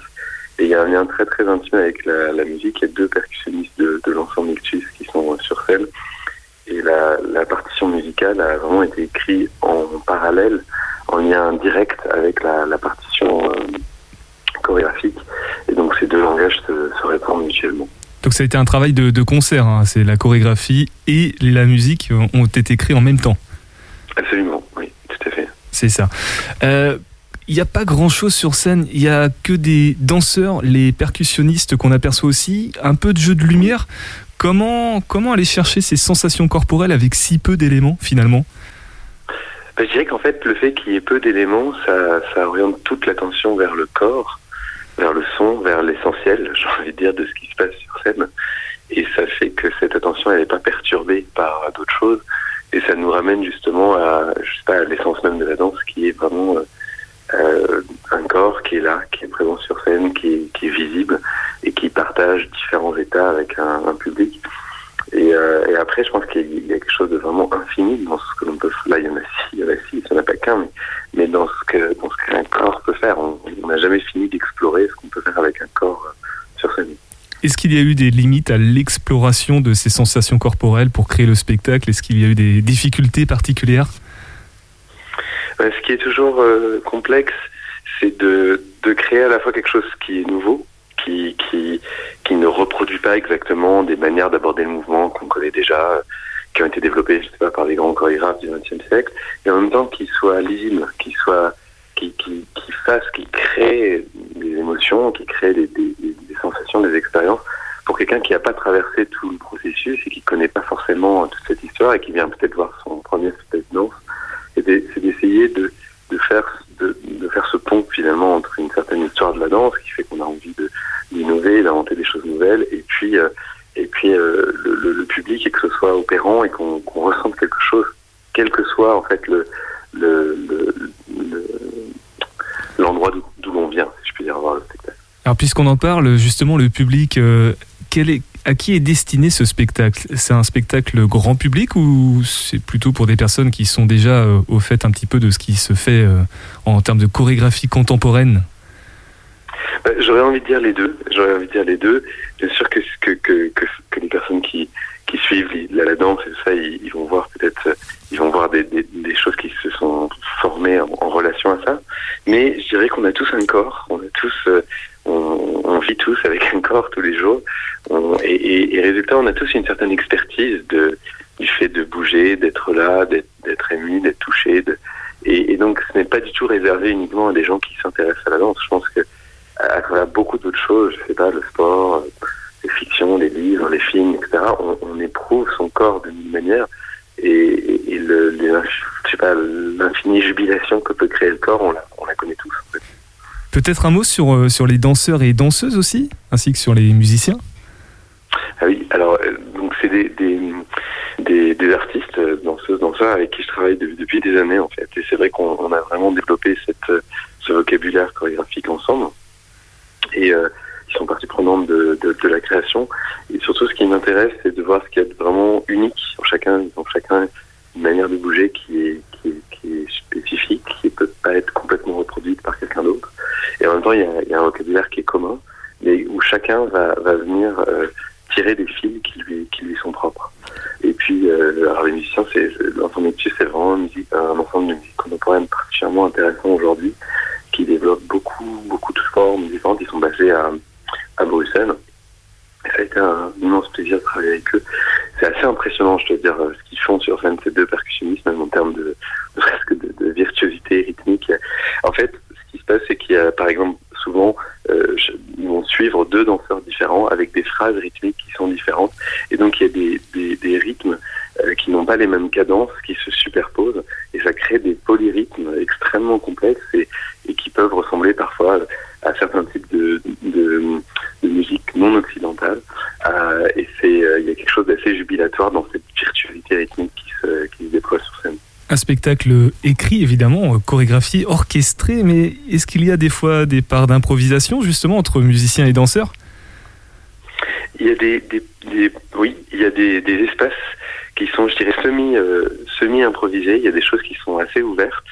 Et il y a un lien très très intime avec la, la musique. Il y a deux percussionnistes de, de l'ensemble Ictus qui sont sur scène. Et la, la partition musicale a vraiment été écrite en parallèle, en lien direct avec la, la partition euh, chorégraphique. Et donc ces deux langages se, se répondent mutuellement. Donc ça a été un travail de, de concert, hein. c'est la chorégraphie et la musique euh, ont été créés en même temps. Absolument, oui, tout à fait. C'est ça. Euh, Il n'y a pas grand chose sur scène, il n'y a que des danseurs, les percussionnistes qu'on aperçoit aussi, un peu de jeu de lumière. Comment, comment aller chercher ces sensations corporelles avec si peu d'éléments finalement? Ben, je dirais qu'en fait, le fait qu'il y ait peu d'éléments, ça, oriente toute l'attention vers le corps, vers le son, vers l'essentiel, j'ai envie de dire, de ce qui se passe sur scène. Et ça fait que cette attention, elle n'est pas perturbée par d'autres choses. Et ça nous ramène justement à, je l'essence même de la danse, qui est vraiment euh, euh, un corps qui est là, qui est présent sur scène, qui est, visible et qui partage différents états avec un, public. Et, euh, et après, je pense qu'il y a quelque chose de vraiment infini dans ce que l'on peut faire. Là, il y en a six, il y en a six, il n'y en a pas qu'un, mais, mais dans ce que dans ce qu'un corps peut faire, on n'a jamais fini d'explorer ce qu'on peut faire avec un corps euh, sur scène. Est-ce qu'il y a eu des limites à l'exploration de ces sensations corporelles pour créer le spectacle? Est-ce qu'il y a eu des difficultés particulières? Ce qui est toujours euh, complexe, c'est de, de créer à la fois quelque chose qui est nouveau, qui, qui, qui ne reproduit pas exactement des manières d'aborder le mouvement qu'on connaît déjà, euh, qui ont été développées, je sais pas, par des grands chorégraphes du XXe siècle, et en même temps qui soit lisible, qui soit, qui, qui, qui fasse, qui crée des émotions, qui crée des, des, des- sensations, des expériences pour quelqu'un qui n'a pas traversé tout le processus et qui connaît pas forcément toute cette histoire et qui vient peut-être voir son premier spectacle. danse c'est d'essayer de, faire de, faire ce pont finalement entre une certaine histoire de la danse qui fait qu'on a envie d'innover, d'inventer des choses nouvelles et puis euh, et puis euh, le, le- le public et que ce soit opérant et qu'on ressente quelque chose quel que soit en fait le le- le- le- l'endroit d'où d'où l'on vient si je puis dire voir le spectacle. Alors puisqu'on en parle, justement, le public, euh, quel est, à qui est destiné ce spectacle? C'est un spectacle grand public ou c'est plutôt pour des personnes qui sont déjà euh, au fait un petit peu de ce qui se fait euh, en termes de chorégraphie contemporaine? Bah, J'aurais envie de dire les deux. J'aurais envie de dire les deux. Bien sûr que que que, les personnes qui qui suivent la, la danse ça, ils, ils vont voir peut-être, euh, ils vont voir des, des, choses qui se sont formées en, en relation à ça. Mais je dirais qu'on a tous un corps. On a tous, on, on vit tous avec un corps tous les jours. On- et, et, et résultat, on a tous une certaine expertise de du fait de bouger, d'être là, d'être ému, d'être touché. De, et, et donc, ce n'est pas du tout réservé uniquement à des gens qui s'intéressent à la danse. Je pense que à, travers beaucoup d'autres choses, je sais pas, le sport, les fictions, les livres, les films, etc., on, on éprouve son corps d'une manière et, et, le, je sais pas, l'infinie jubilation que peut créer le corps, on la, on la connaît tous. en fait. Peut-être un mot sur, euh, sur les danseurs et danseuses aussi, ainsi que sur les musiciens? Ah oui, alors euh, donc c'est des, des, des, artistes, euh, danseuses, danseurs avec qui je travaille de- depuis des années en fait. Et c'est vrai qu'on on a vraiment développé cette, ce vocabulaire chorégraphique ensemble. Et ils sont partie prenante de, de, la création. Et surtout, ce qui m'intéresse, c'est de voir ce qu'il y a de vraiment unique chacun. Ils ont chacun une manière de bouger qui est, qui est, spécifique, qui peut pas être complètement reproduite par quelqu'un d'autre. Et en même temps, il y a, un vocabulaire qui est commun, mais où chacun va, venir euh, tirer des fils qui lui, sont propres. Et puis, euh, alors les musiciens, c'est l'ensemble de c'est vraiment musique, un ensemble de musique contemporaine particulièrement intéressant aujourd'hui, qui développe beaucoup, beaucoup de formes différentes. Ils sont basés à, à Bruxelles. Ça a été un immense plaisir de travailler avec eux. C'est assez impressionnant, je dois dire, euh, ce qu'ils font sur scène, ces deux percussionnistes, même en termes de, presque de, virtuosité rythmique. En fait, ce qui se passe, c'est qu'il y a, par exemple, souvent, euh, ils vont suivre deux danseurs différents avec des phrases rythmiques qui sont différentes. Et donc, il y a des, des, des rythmes qui n'ont pas les mêmes cadences, qui se superposent. Et ça crée des polyrythmes extrêmement complexes et, et qui peuvent ressembler parfois à certains types de, de, de musique non occidentale. Euh, et c'est, euh, il y a quelque chose d'assez jubilatoire dans cette virtuosité rythmique qui se, qui se déploie sur scène. Un spectacle écrit, évidemment, euh, chorégraphié, orchestré, mais est-ce qu'il y a des fois des parts d'improvisation, justement, entre musiciens et danseurs? Il y a des, des, des- oui, il y a des, des espaces qui sont, je dirais, semi, euh, semi improvisés. Il y a des choses qui sont assez ouvertes.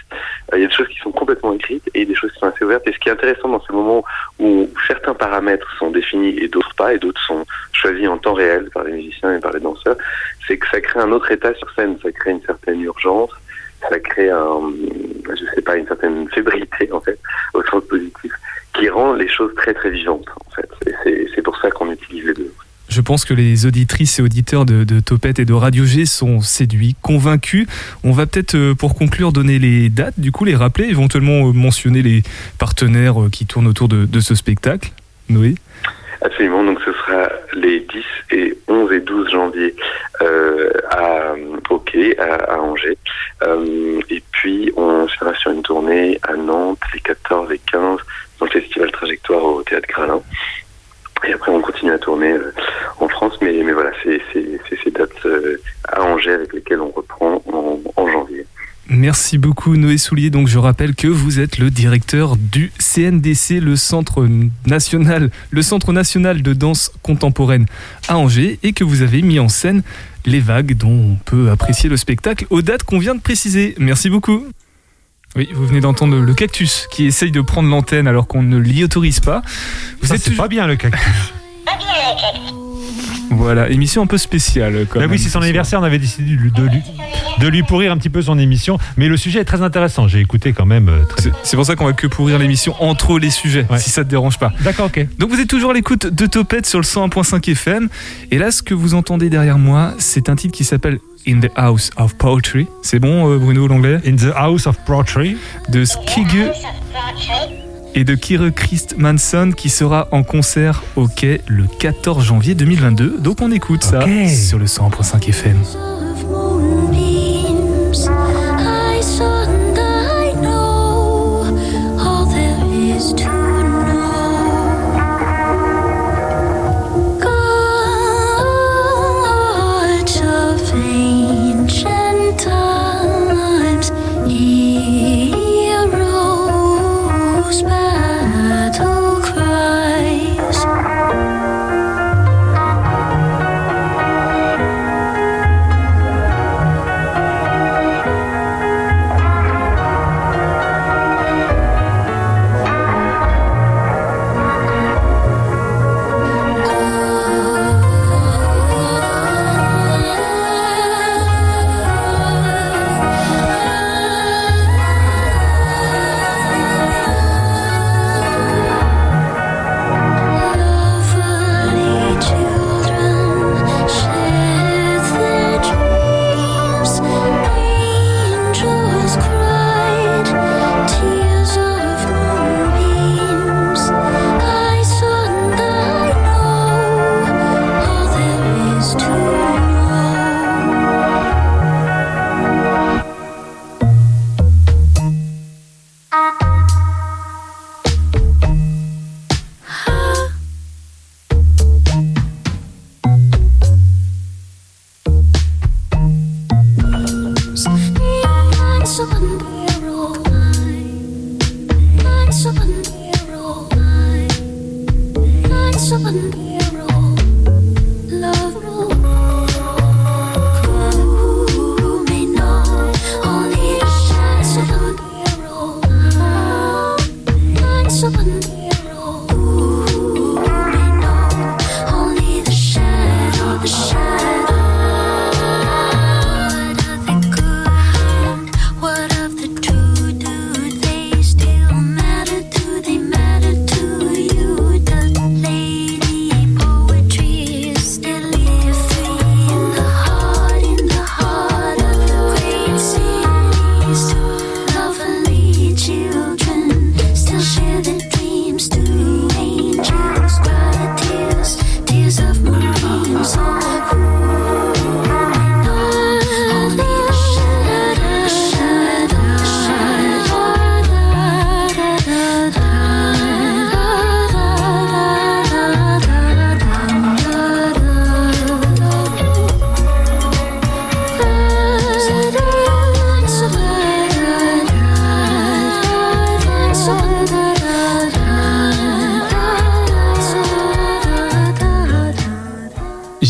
Euh, il y a des choses qui sont complètement écrites et des choses qui sont assez ouvertes. Et ce qui est intéressant dans ces moments où certains paramètres sont définis et d'autres pas, et d'autres sont choisis en temps réel par les musiciens et par les danseurs, c'est que ça crée un autre état sur scène. Ça crée une certaine urgence. Ça crée un, je sais pas, une certaine fébrilité en fait, au sens positif, qui rend les choses très très vivantes en fait. Et c'est pour ça qu'on utilise les deux. Je pense que les auditrices et auditeurs de, de Topette et de Radio G sont séduits, convaincus. On va peut-être, euh, pour conclure, donner les dates, du coup, les rappeler, éventuellement euh, mentionner les partenaires euh, qui tournent autour de, ce spectacle. Noé Absolument, donc ce sera les 10 et 11 et 12 janvier à, à, Angers. Et puis on sera sur une tournée à Nantes les 14 et 15 dans le festival Trajectoire au Théâtre Gralin. Et après on continue à tourner euh, en France, mais, voilà, c'est ces dates euh, à Angers avec lesquelles on reprend en, janvier. Merci beaucoup Noé Soulier. Donc je rappelle que vous êtes le directeur du CNDC, le Centre national de danse contemporaine à Angers, et que vous avez mis en scène les vagues dont on peut apprécier le spectacle aux dates qu'on vient de préciser. Merci beaucoup. Oui, vous venez d'entendre le cactus qui essaye de prendre l'antenne alors qu'on ne l'y autorise pas. Vous Ça, êtes c'est toujours- pas bien le cactus. Voilà, émission un peu peu Quand Bah même, oui, c'est son ce anniversaire, on avait décidé de lui, de lui- de lui pourrir un petit peu son émission. Mais le sujet est très intéressant. J'ai écouté quand même. euh, très- C'est- C'est pour ça qu'on va que pourrir l'émission entre les sujets, si ça te dérange pas. D'accord, ok. Donc vous êtes toujours à l'écoute de Topette sur le 101.5 FM. Et là, ce que vous entendez derrière moi, c'est un titre qui s'appelle In the House of Poetry. C'est bon, euh, Bruno, l'anglais? In the House of Poetry. De Skigge et de Kire Christmanson qui sera en concert au quai le 14 janvier 2022. Donc on écoute ça sur le 101.5 FM.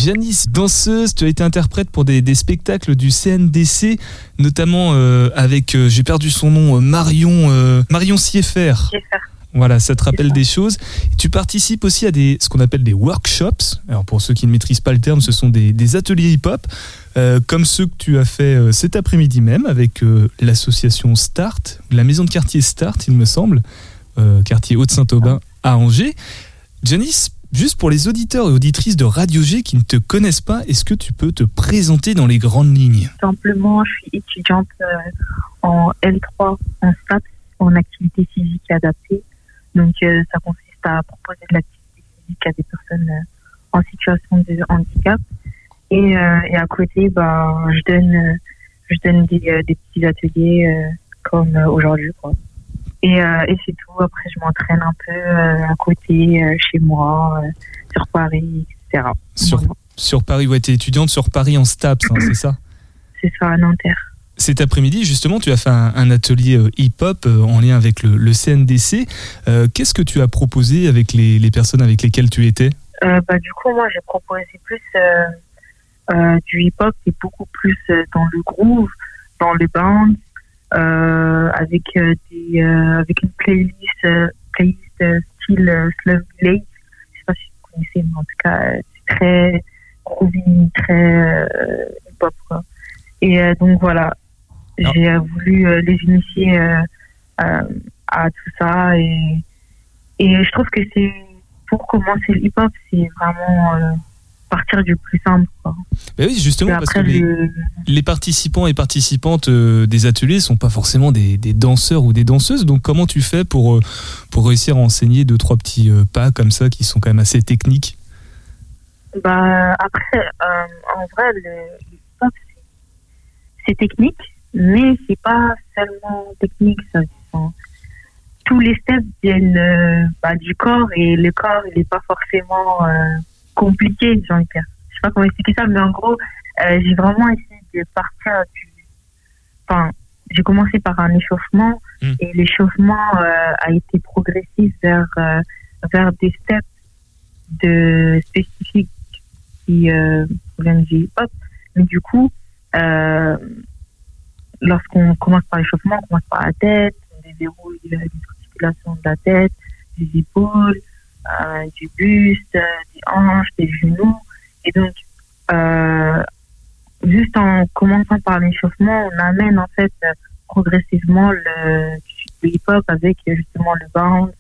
Janice, danseuse, tu as été interprète pour des, des spectacles du CNDC, notamment euh, avec, euh, j'ai perdu son nom, euh, Marion, euh, Marion Sieffert. Voilà, ça te rappelle des choses. Tu participes aussi à des, ce qu'on appelle des workshops. Alors pour ceux qui ne maîtrisent pas le terme, ce sont des, des ateliers hip-hop, euh, comme ceux que tu as fait euh, cet après-midi même avec euh, l'association Start, la maison de quartier Start, il me semble, quartier Haute-Saint-Aubin à Angers. Janice, juste pour les auditeurs et auditrices de Radio G qui ne te connaissent pas, est-ce que tu peux te présenter dans les grandes lignes? Simplement, je suis étudiante euh, en L3 en STAPS, en activité physique adaptée. Donc, euh, ça consiste à proposer de l'activité physique à des personnes euh, en situation de handicap. Et, à côté, bah, je donne, des, petits ateliers comme aujourd'hui. Et, euh, et c'est tout. Après, je m'entraîne un peu euh, à côté, euh, chez moi, sur Paris, etc. sur, sur Paris, ouais, tu es étudiante sur Paris en STAPS, hein, c'est ça? C'est ça, à Nanterre. Cet après-midi, justement, tu as fait un, un atelier hip-hop en lien avec le, le CNDC. Euh, Qu'est-ce que tu as proposé avec les, les personnes avec lesquelles tu étais? Euh, bah, du coup, moi, j'ai proposé plus euh, du hip-hop et beaucoup plus dans le groove, dans le bounce, avec, euh, des, euh, avec une playlist, euh, playlist euh, style euh, Slum Village. Je sais pas si vous connaissez, mais en tout cas, euh, c'est très groovy, très euh, hip-hop. Quoi. Et euh, donc, voilà, j'ai euh, voulu euh, les initier euh, euh, à tout ça. Et, et je trouve que c'est pour commencer le hip-hop, c'est vraiment euh, partir du plus simple. Quoi. Ben oui, justement, parce que les, le- les participants et participantes euh, des ateliers sont pas forcément des, des danseurs ou des danseuses. Donc, comment tu fais pour, euh, pour réussir à enseigner deux, trois petits euh, pas comme ça qui sont quand même assez techniques? Bah, après, euh, en vrai, le c'est- technique, mais c'est pas seulement technique. Ça, tous les steps viennent bah, du corps et le corps, il n'est pas forcément euh, compliqué, j'ai envie de dire. Je sais pas comment expliquer ça, mais en gros, euh, j'ai vraiment essayé de partir du. Enfin, j'ai commencé par un échauffement et l'échauffement euh, a été progressif vers, euh, vers des steps de spécifiques qui viennent du hip-hop. Mais du coup, lorsqu'on commence par l'échauffement, on commence par la tête, on déverrouille les articulations de la tête, des épaules, euh, du buste, euh, des hanches, des genoux. Et donc, euh, juste en commençant par l'échauffement, on amène en fait progressivement le, le hip-hop avec justement le bounce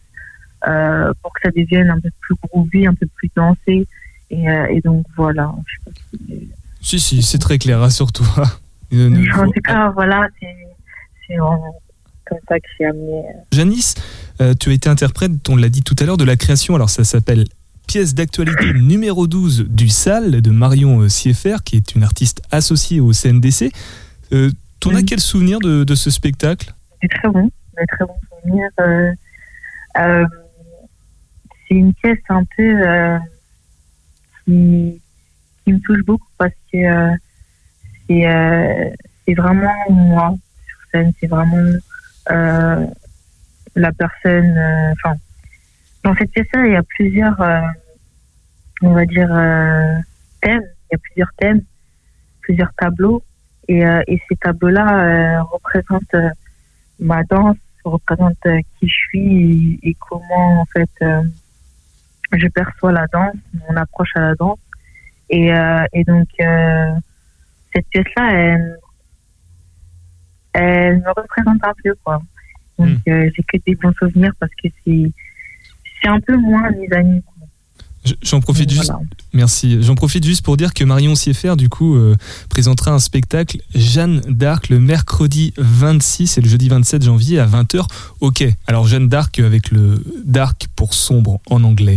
euh, pour que ça devienne un peu plus groovy, un peu plus dansé. Et, et donc voilà. Je sais pas si- Si, si, c'est très clair, rassure-toi. En tout cas, voilà, c'est comme ça que j'ai amené. Janice, euh, tu as été interprète, on l'a dit tout à l'heure, de la création. Alors ça s'appelle Pièce d'actualité numéro 12 du SAL de Marion euh, Sieffert, qui est une artiste associée au CNDC. Euh, T'en as quel souvenir de, de ce spectacle? C'est très bon, très bons souvenirs. Euh, euh, c'est une pièce un peu qui, qui me touche beaucoup parce que c'est vraiment moi sur scène, c'est vraiment la personne. euh, Enfin, dans cette pièce-là, il y a plusieurs, euh, on va dire, euh, thèmes. Il y a plusieurs thèmes, plusieurs tableaux. Et, et ces tableaux-là représentent ma danse, représentent qui je suis et, comment en fait euh, je perçois la danse, mon approche à la danse. Et, euh, et donc cette pièce-là, elle, elle me représente un peu quoi. Donc euh, j'ai que des bons souvenirs parce que c'est c'est un peu moins mes amis. J'en profite juste. Merci. J'en profite juste pour dire que Marion Sieffert, du coup, euh, présentera un spectacle Jeanne d'Arc le mercredi 26 et le jeudi 27 janvier à 20h. Ok. Alors Jeanne d'Arc avec le dark pour sombre en anglais.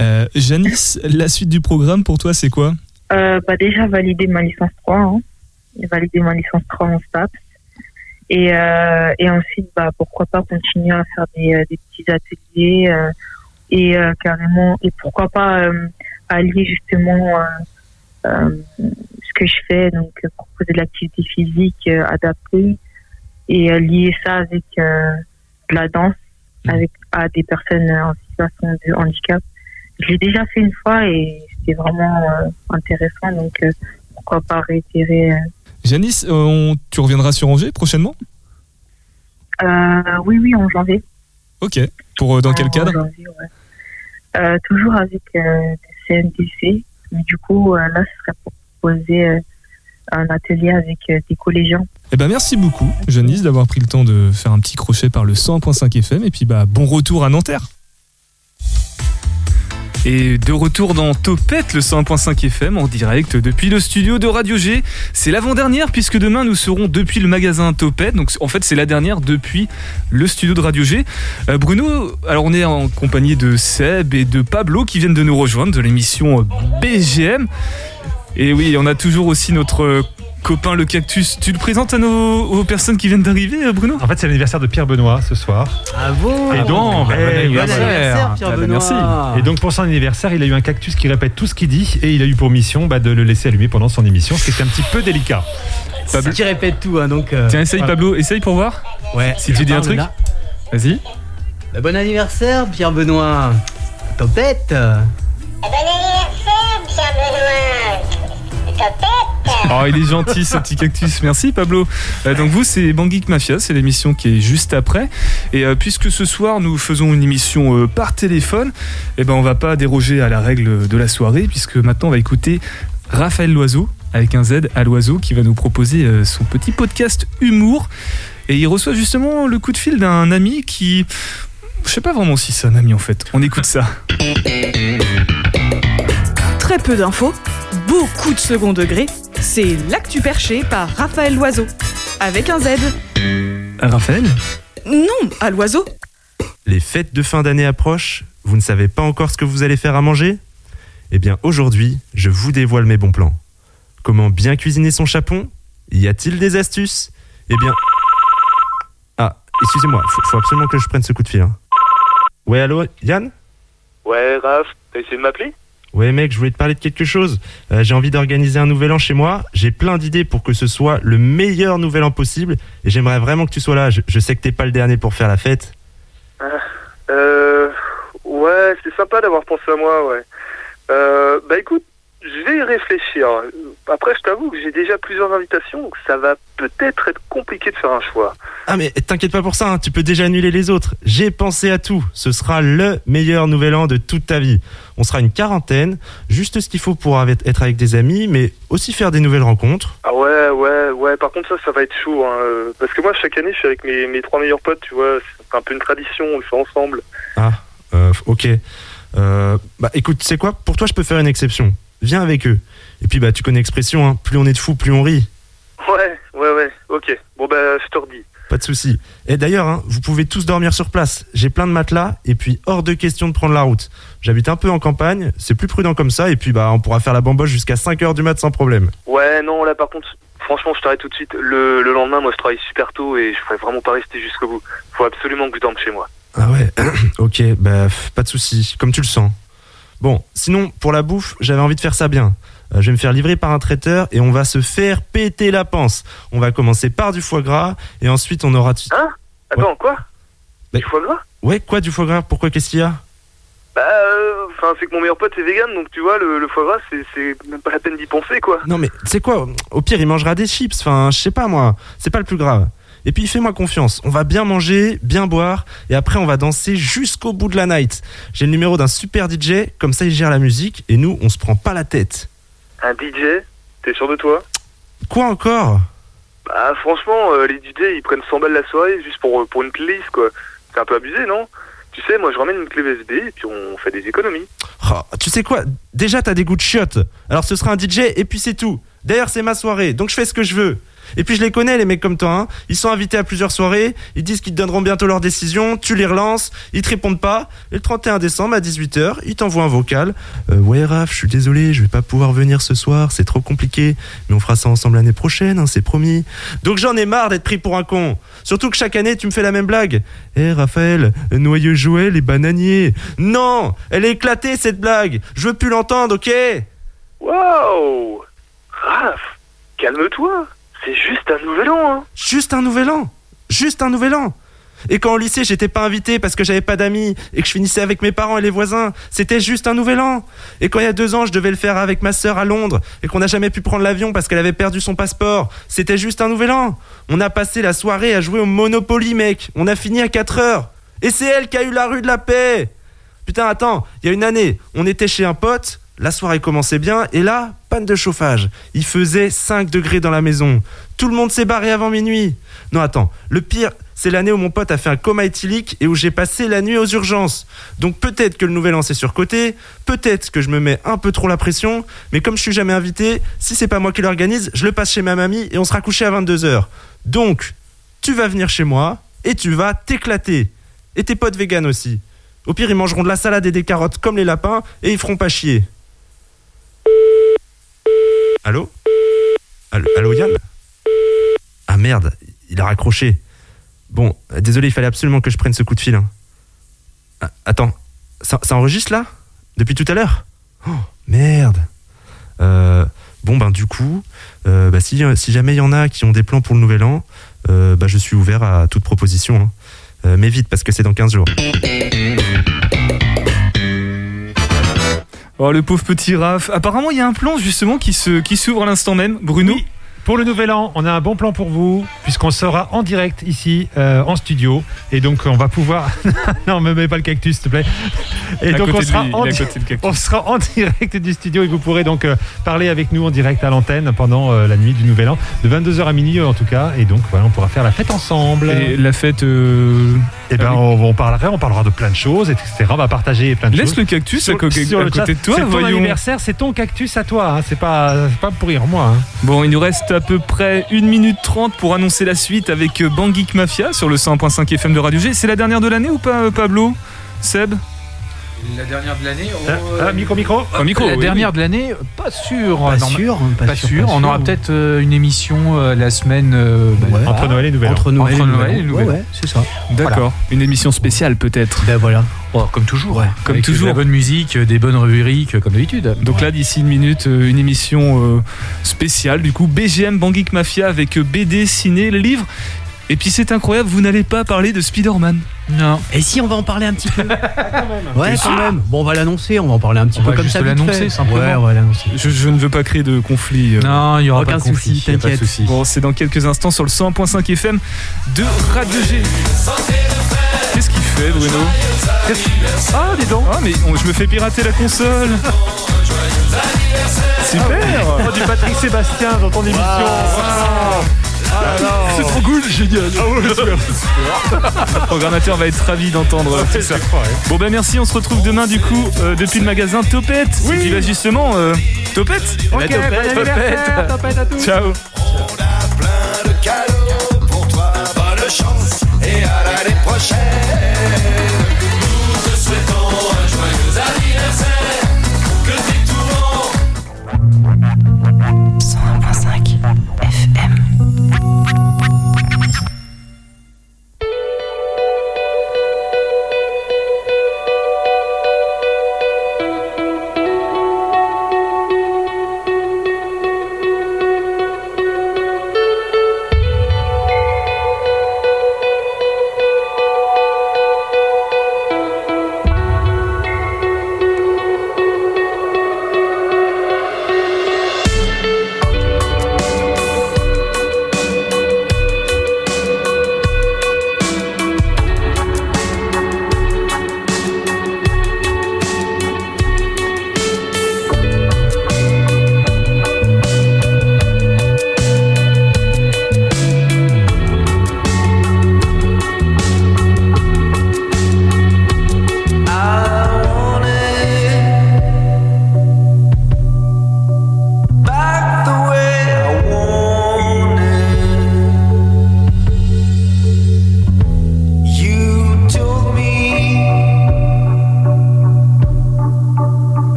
Euh, Janice, la suite du programme pour toi, c'est quoi? Euh, bah déjà valider ma licence 3, hein. valider ma licence 3 en STAPS. Et, euh, et ensuite, bah, pourquoi pas continuer à faire des, euh, des petits ateliers euh, et euh, carrément, et pourquoi pas euh, allier justement euh, euh, ce que je fais, donc euh, proposer de l'activité physique euh, adaptée et euh, lier ça avec euh, de la danse avec à des personnes en situation de handicap. je l'ai déjà fait une fois et c'était vraiment euh, intéressant. Donc, euh, pourquoi pas réitérer euh, Janice, euh, on- tu reviendras sur Angers prochainement? Euh, Oui, oui, en janvier. Ok. Pour euh, dans quel En cadre? janvier, ouais. Toujours avec le CNDC. Mais du coup, là, ce serait pour proposer un atelier avec des collégiens. Eh ben merci beaucoup, Janice, d'avoir pris le temps de faire un petit crochet par le 100.5 FM. Et puis bah bon retour à Nanterre. Et de retour dans Topette, le 101.5 FM, en direct depuis le studio de Radio G. C'est l'avant-dernière, puisque demain nous serons depuis le magasin Topette. Donc en fait, c'est la dernière depuis le studio de Radio G. Euh, Bruno, alors on est en compagnie de Seb et de Pablo qui viennent de nous rejoindre de l'émission BGM. Et oui, on a toujours aussi notre copain le cactus. Tu le présentes à nos aux personnes qui viennent d'arriver, euh, Bruno En fait, c'est l'anniversaire de Pierre Benoît ce soir. Ah bon Et donc, Bon anniversaire, Pierre Ah bah, Benoît. merci. Et donc pour son anniversaire, il a eu un cactus qui répète tout ce qu'il dit et il a eu pour mission bah, de le laisser allumer pendant son émission, ce qui était un petit peu délicat. C'est qui répète tout, hein, donc. euh, Tiens, essaye Pablo, essaye pour voir. Ouais. Si tu dis un truc. Vas-y. Bah, bon anniversaire, Pierre Benoît. Topette. Bon anniversaire, Pierre Benoît. Topette. Oh, il est gentil ce petit cactus. Merci Pablo. Euh, donc vous, c'est Banggeek Mafia, c'est l'émission qui est juste après. Et euh, puisque ce soir nous faisons une émission euh, par téléphone, eh ben on va pas déroger à la règle de la soirée puisque maintenant on va écouter Raphaël Loiseau avec un Z à l'oiseau qui va nous proposer son petit podcast humour. Et il reçoit justement le coup de fil d'un ami qui, je sais pas vraiment si c'est un ami en fait. On écoute ça. Très peu d'infos, beaucoup de second degré. C'est L'actu perché par Raphaël Loiseau. Avec un Z. Raphaël Non, à l'oiseau. Les fêtes de fin d'année approchent, vous ne savez pas encore ce que vous allez faire à manger? Eh bien aujourd'hui, je vous dévoile mes bons plans. Comment bien cuisiner son chapon? Y a-t-il des astuces? Eh bien... Ah, excusez-moi, faut, faut absolument que je prenne ce coup de fil. hein. Ouais, allô, Yann? Ouais, Raph, t'as essayé de m'appeler? Ouais mec, je voulais te parler de quelque chose. Euh, j'ai envie d'organiser un nouvel an chez moi. J'ai plein d'idées pour que ce soit le meilleur nouvel an possible. Et j'aimerais vraiment que tu sois là. Je, sais que t'es pas le dernier pour faire la fête. Euh. Ouais, c'est sympa d'avoir pensé à moi, ouais. Euh, bah écoute, je vais réfléchir. Après, je t'avoue que j'ai déjà plusieurs invitations, donc ça va peut-être être compliqué de faire un choix. Ah mais t'inquiète pas pour ça, hein, tu peux déjà annuler les autres. J'ai pensé à tout. Ce sera le meilleur nouvel an de toute ta vie. On sera une quarantaine, juste ce qu'il faut pour être avec des amis, mais aussi faire des nouvelles rencontres. Ah ouais, ouais, ouais. Par contre, ça, ça va être chaud, hein. Parce que moi, chaque année, je suis avec mes, mes trois meilleurs potes, tu vois. C'est un peu une tradition, on le fait ensemble. Ah, euh, ok. Euh, bah écoute, tu sais quoi? Pour toi, je peux faire une exception. Viens avec eux. Et puis bah tu connais l'expression, hein, plus on est de fous, plus on rit. Ouais, ouais, ouais. Ok. Bon, bah, je te redis. Pas de souci. Et d'ailleurs, hein, vous pouvez tous dormir sur place. J'ai plein de matelas et puis hors de question de prendre la route. J'habite un peu en campagne, c'est plus prudent comme ça et puis bah on pourra faire la bamboche jusqu'à 5h du mat sans problème. Ouais, non, là, par contre, franchement, je t'arrête tout de suite. Le, le lendemain, moi, je travaille super tôt et je pourrais vraiment pas rester jusqu'au bout. Faut absolument que je dorme chez moi. Ah ouais, ok, bah pas de souci, comme tu le sens. Bon, sinon, pour la bouffe, j'avais envie de faire ça bien. Euh, je vais me faire livrer par un traiteur et on va se faire péter la panse. On va commencer par du foie gras et ensuite on aura... Hein Attends, quoi Bah- Du foie gras Ouais, quoi du foie gras Pourquoi Qu'est-ce qu'il y a Bah, euh, enfin, c'est que mon meilleur pote est vegan, donc tu vois, le, le foie gras, c'est- c'est même pas la peine d'y penser, quoi. Non mais c'est quoi? Au pire, il mangera des chips. Enfin, je sais pas moi. C'est pas le plus grave. Et puis fais-moi confiance. On va bien manger, bien boire, et après on va danser jusqu'au bout de la night. J'ai le numéro d'un super DJ. Comme ça, il gère la musique et nous, on se prend pas la tête. Un DJ T'es sûr de toi? Quoi encore? Bah, franchement, euh, les DJ, ils prennent 100 balles la soirée juste pour, euh, pour une playlist, quoi. C'est un peu abusé, non? Tu sais, moi, je ramène une clé USB et puis on fait des économies. Oh, Tu sais quoi? Déjà, t'as des goûts de chiottes. Alors ce sera un DJ et puis c'est tout. D'ailleurs, c'est ma soirée, donc je fais ce que je veux. Et puis je les connais, les mecs comme toi. Hein. Ils sont invités à plusieurs soirées. Ils disent qu'ils te donneront bientôt leur décision. Tu les relances. Ils te répondent pas. Et le 31 décembre à 18h, ils t'envoient un vocal. Euh, ouais, Raph, je suis désolé, je vais pas pouvoir venir ce soir. C'est trop compliqué. Mais on fera ça ensemble l'année prochaine, hein, c'est promis. Donc j'en ai marre d'être pris pour un con. Surtout que chaque année, tu me fais la même blague. Eh, Raphaël, noyeux Joël et bananier. Non Elle est éclatée, cette blague. Je veux plus l'entendre, ok? Waouh Raph, calme-toi. C'est juste un nouvel an, hein. Juste un nouvel an Juste un nouvel an Et quand au lycée, j'étais pas invité parce que j'avais pas d'amis et que je finissais avec mes parents et les voisins, c'était juste un nouvel an. Et quand il y a deux ans, je devais le faire avec ma sœur à Londres et qu'on n'a jamais pu prendre l'avion parce qu'elle avait perdu son passeport, c'était juste un nouvel an. On a passé la soirée à jouer au Monopoly, mec. On a fini à 4 heures. Et c'est elle qui a eu la rue de la paix. Putain, attends, il y a une année, on était chez un pote, la soirée commençait bien, et là, panne de chauffage. Il faisait 5 degrés dans la maison. Tout le monde s'est barré avant minuit. Non, attends, le pire, c'est l'année où mon pote a fait un coma éthylique et où j'ai passé la nuit aux urgences. Donc peut-être que le nouvel an c'est surcoté, peut-être que je me mets un peu trop la pression, mais comme je suis jamais invité, si c'est pas moi qui l'organise, je le passe chez ma mamie et on sera couché à 22h. Donc, tu vas venir chez moi et tu vas t'éclater. Et tes potes véganes aussi. Au pire, ils mangeront de la salade et des carottes comme les lapins et ils feront pas chier. Allô Allô, Yann Ah merde, il a raccroché. Bon, désolé, il fallait absolument que je prenne ce coup de fil. hein. Ah, attends, ça, enregistre là? Depuis tout à l'heure? Oh, merde Euh, Bon, ben du coup, euh, bah, si, jamais il y en a qui ont des plans pour le nouvel an, euh, bah, je suis ouvert à toute proposition. hein. Mais vite, parce que c'est dans 15 jours. Oh, le pauvre petit Raph. Apparemment, il y a un plan justement qui se qui s'ouvre à l'instant même. Bruno Pour le nouvel an, on a un bon plan pour vous, puisqu'on sera en direct ici, euh, en studio. Et donc, on va pouvoir. non, me mets pas le cactus, s'il te plaît. Et À donc, on sera, lui, en di- on sera direct du studio et vous pourrez donc euh, parler avec nous en direct à l'antenne pendant euh, la nuit du nouvel an, de 22h à minuit en tout cas. Et donc, voilà, on pourra faire la fête ensemble. Et la fête. Eh ben, on, on parlera, on parlera de plein de choses, etc. On va partager plein de Laisse choses. le cactus à sur à le côté chat. de toi, C'est ton anniversaire, c'est ton cactus à toi. hein. C'est pas, pas pour rire moi. hein. Bon, il nous reste à peu près 1 minute 30 pour annoncer la suite avec Bangik Mafia sur le 100.5 FM de Radio G. C'est la dernière de l'année ou pas, euh, Pablo? Seb? La dernière de l'année Ah, micro, micro Un micro, La oui, dernière oui. de l'année, euh, pas sûr. Pas Norma- sûr, Pas, pas sûr. On aura peut-être euh, une émission euh, la semaine. euh, bah. Entre Noël et Nouvel. Entre Noël, Entre et Noël et Nouvel. Ouais, ouais, c'est ça. D'accord. Une émission spéciale peut-être. Ben voilà. Oh, comme toujours. Comme Avec toujours. De la bonne musique, euh, des bonnes rubriques, euh, comme d'habitude. Donc là, d'ici une minute, euh, une émission euh, spéciale. Du coup, BGM Bangik Mafia avec euh, BD, ciné, le livre. Et puis c'est incroyable, vous n'allez pas parler de Spider-Man. Non. Et si on va en parler un petit peu Ouais, quand même. Bon, on va l'annoncer, on va en parler un petit On peu va comme juste ça. l'annoncer, simplement. Ouais, on va l'annoncer. Je, je ne veux pas créer de conflit. euh. Non, il y aura Aucun pas de conflit, souci, pas de souci. Bon, c'est dans quelques instants sur le 100.5 FM de Radio G. Qu'est-ce qu'il fait, Bruno? Ah, dis donc Ah, mais on- je me fais pirater la console Super Oh, du Patrick Sébastien dans ton émission. C'est trop cool, génial Le programmateur va être ravi d'entendre tout ça. Bon ben merci, on se retrouve demain du coup euh, depuis le magasin Topette. Oui. Qui va justement euh, Topette Ok, bon anniversaire, Topette à tous. Ciao plein de cadeaux pour toi. Bonne chance et à l'année prochaine. Nous te souhaitons un joyeux anniversaire.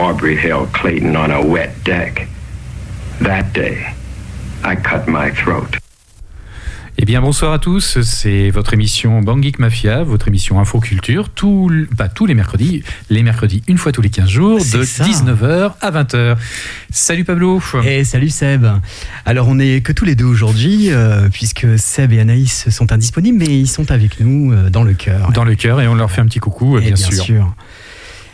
Aubrey Hill Clayton on a wet deck, that day, I cut my throat. Eh bien, bonsoir à tous. C'est votre émission Bang Geek Mafia, votre émission Infoculture, tout, bah, tous les mercredis. Les mercredis, une fois tous les 15 jours, de C'est ça. 19h à 20h. Salut Pablo. Et salut Seb. Alors on est que tous les deux aujourd'hui, euh, puisque Seb et Anaïs sont indisponibles, mais ils sont avec nous euh, dans le cœur. Dans le cœur, et on leur fait un petit coucou, euh, Et bien, sûr.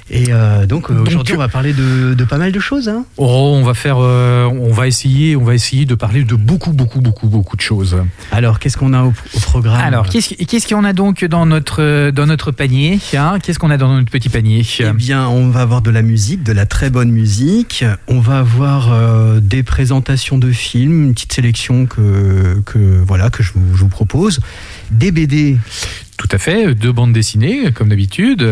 Et euh, donc, euh, Donc, aujourd'hui on va parler de, de pas mal de choses. Hein. Oh, on va faire, euh, on va essayer, on va essayer de parler de beaucoup, beaucoup, beaucoup, beaucoup de choses. Alors, qu'est-ce qu'on a au, au programme Alors, qu'est-ce qu'est-ce qu'on a donc dans notre dans notre panier hein? Qu'est-ce qu'on a dans notre petit panier? Eh bien, on va avoir de la musique, de la très bonne musique. On va avoir euh, des présentations de films, une petite sélection que, que voilà que je vous, je vous propose. Des BD. Tout à fait, deux bandes dessinées comme d'habitude.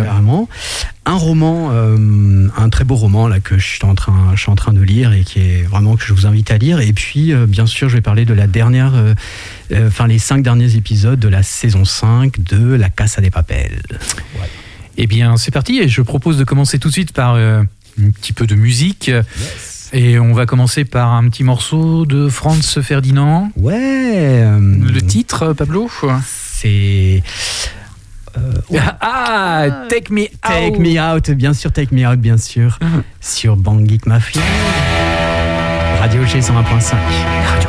Un roman, euh, un très beau roman là que je suis en train, je suis en train de lire et qui est vraiment que je vous invite à lire. Et puis, euh, bien sûr, je vais parler de la dernière, euh, euh, enfin les cinq derniers épisodes de la saison 5 de La Casa des Papels. Eh bien, c'est parti. Et je propose de commencer tout de suite par un petit peu de musique. Et on va commencer par un petit morceau de Franz Ferdinand. Ouais. Le titre, Pablo? C'est. Ah, Take Me Out. Take Me Out, bien sûr, Take Me Out, bien sûr, sur Bang Geek Mafia. Radio G 101.5. Radio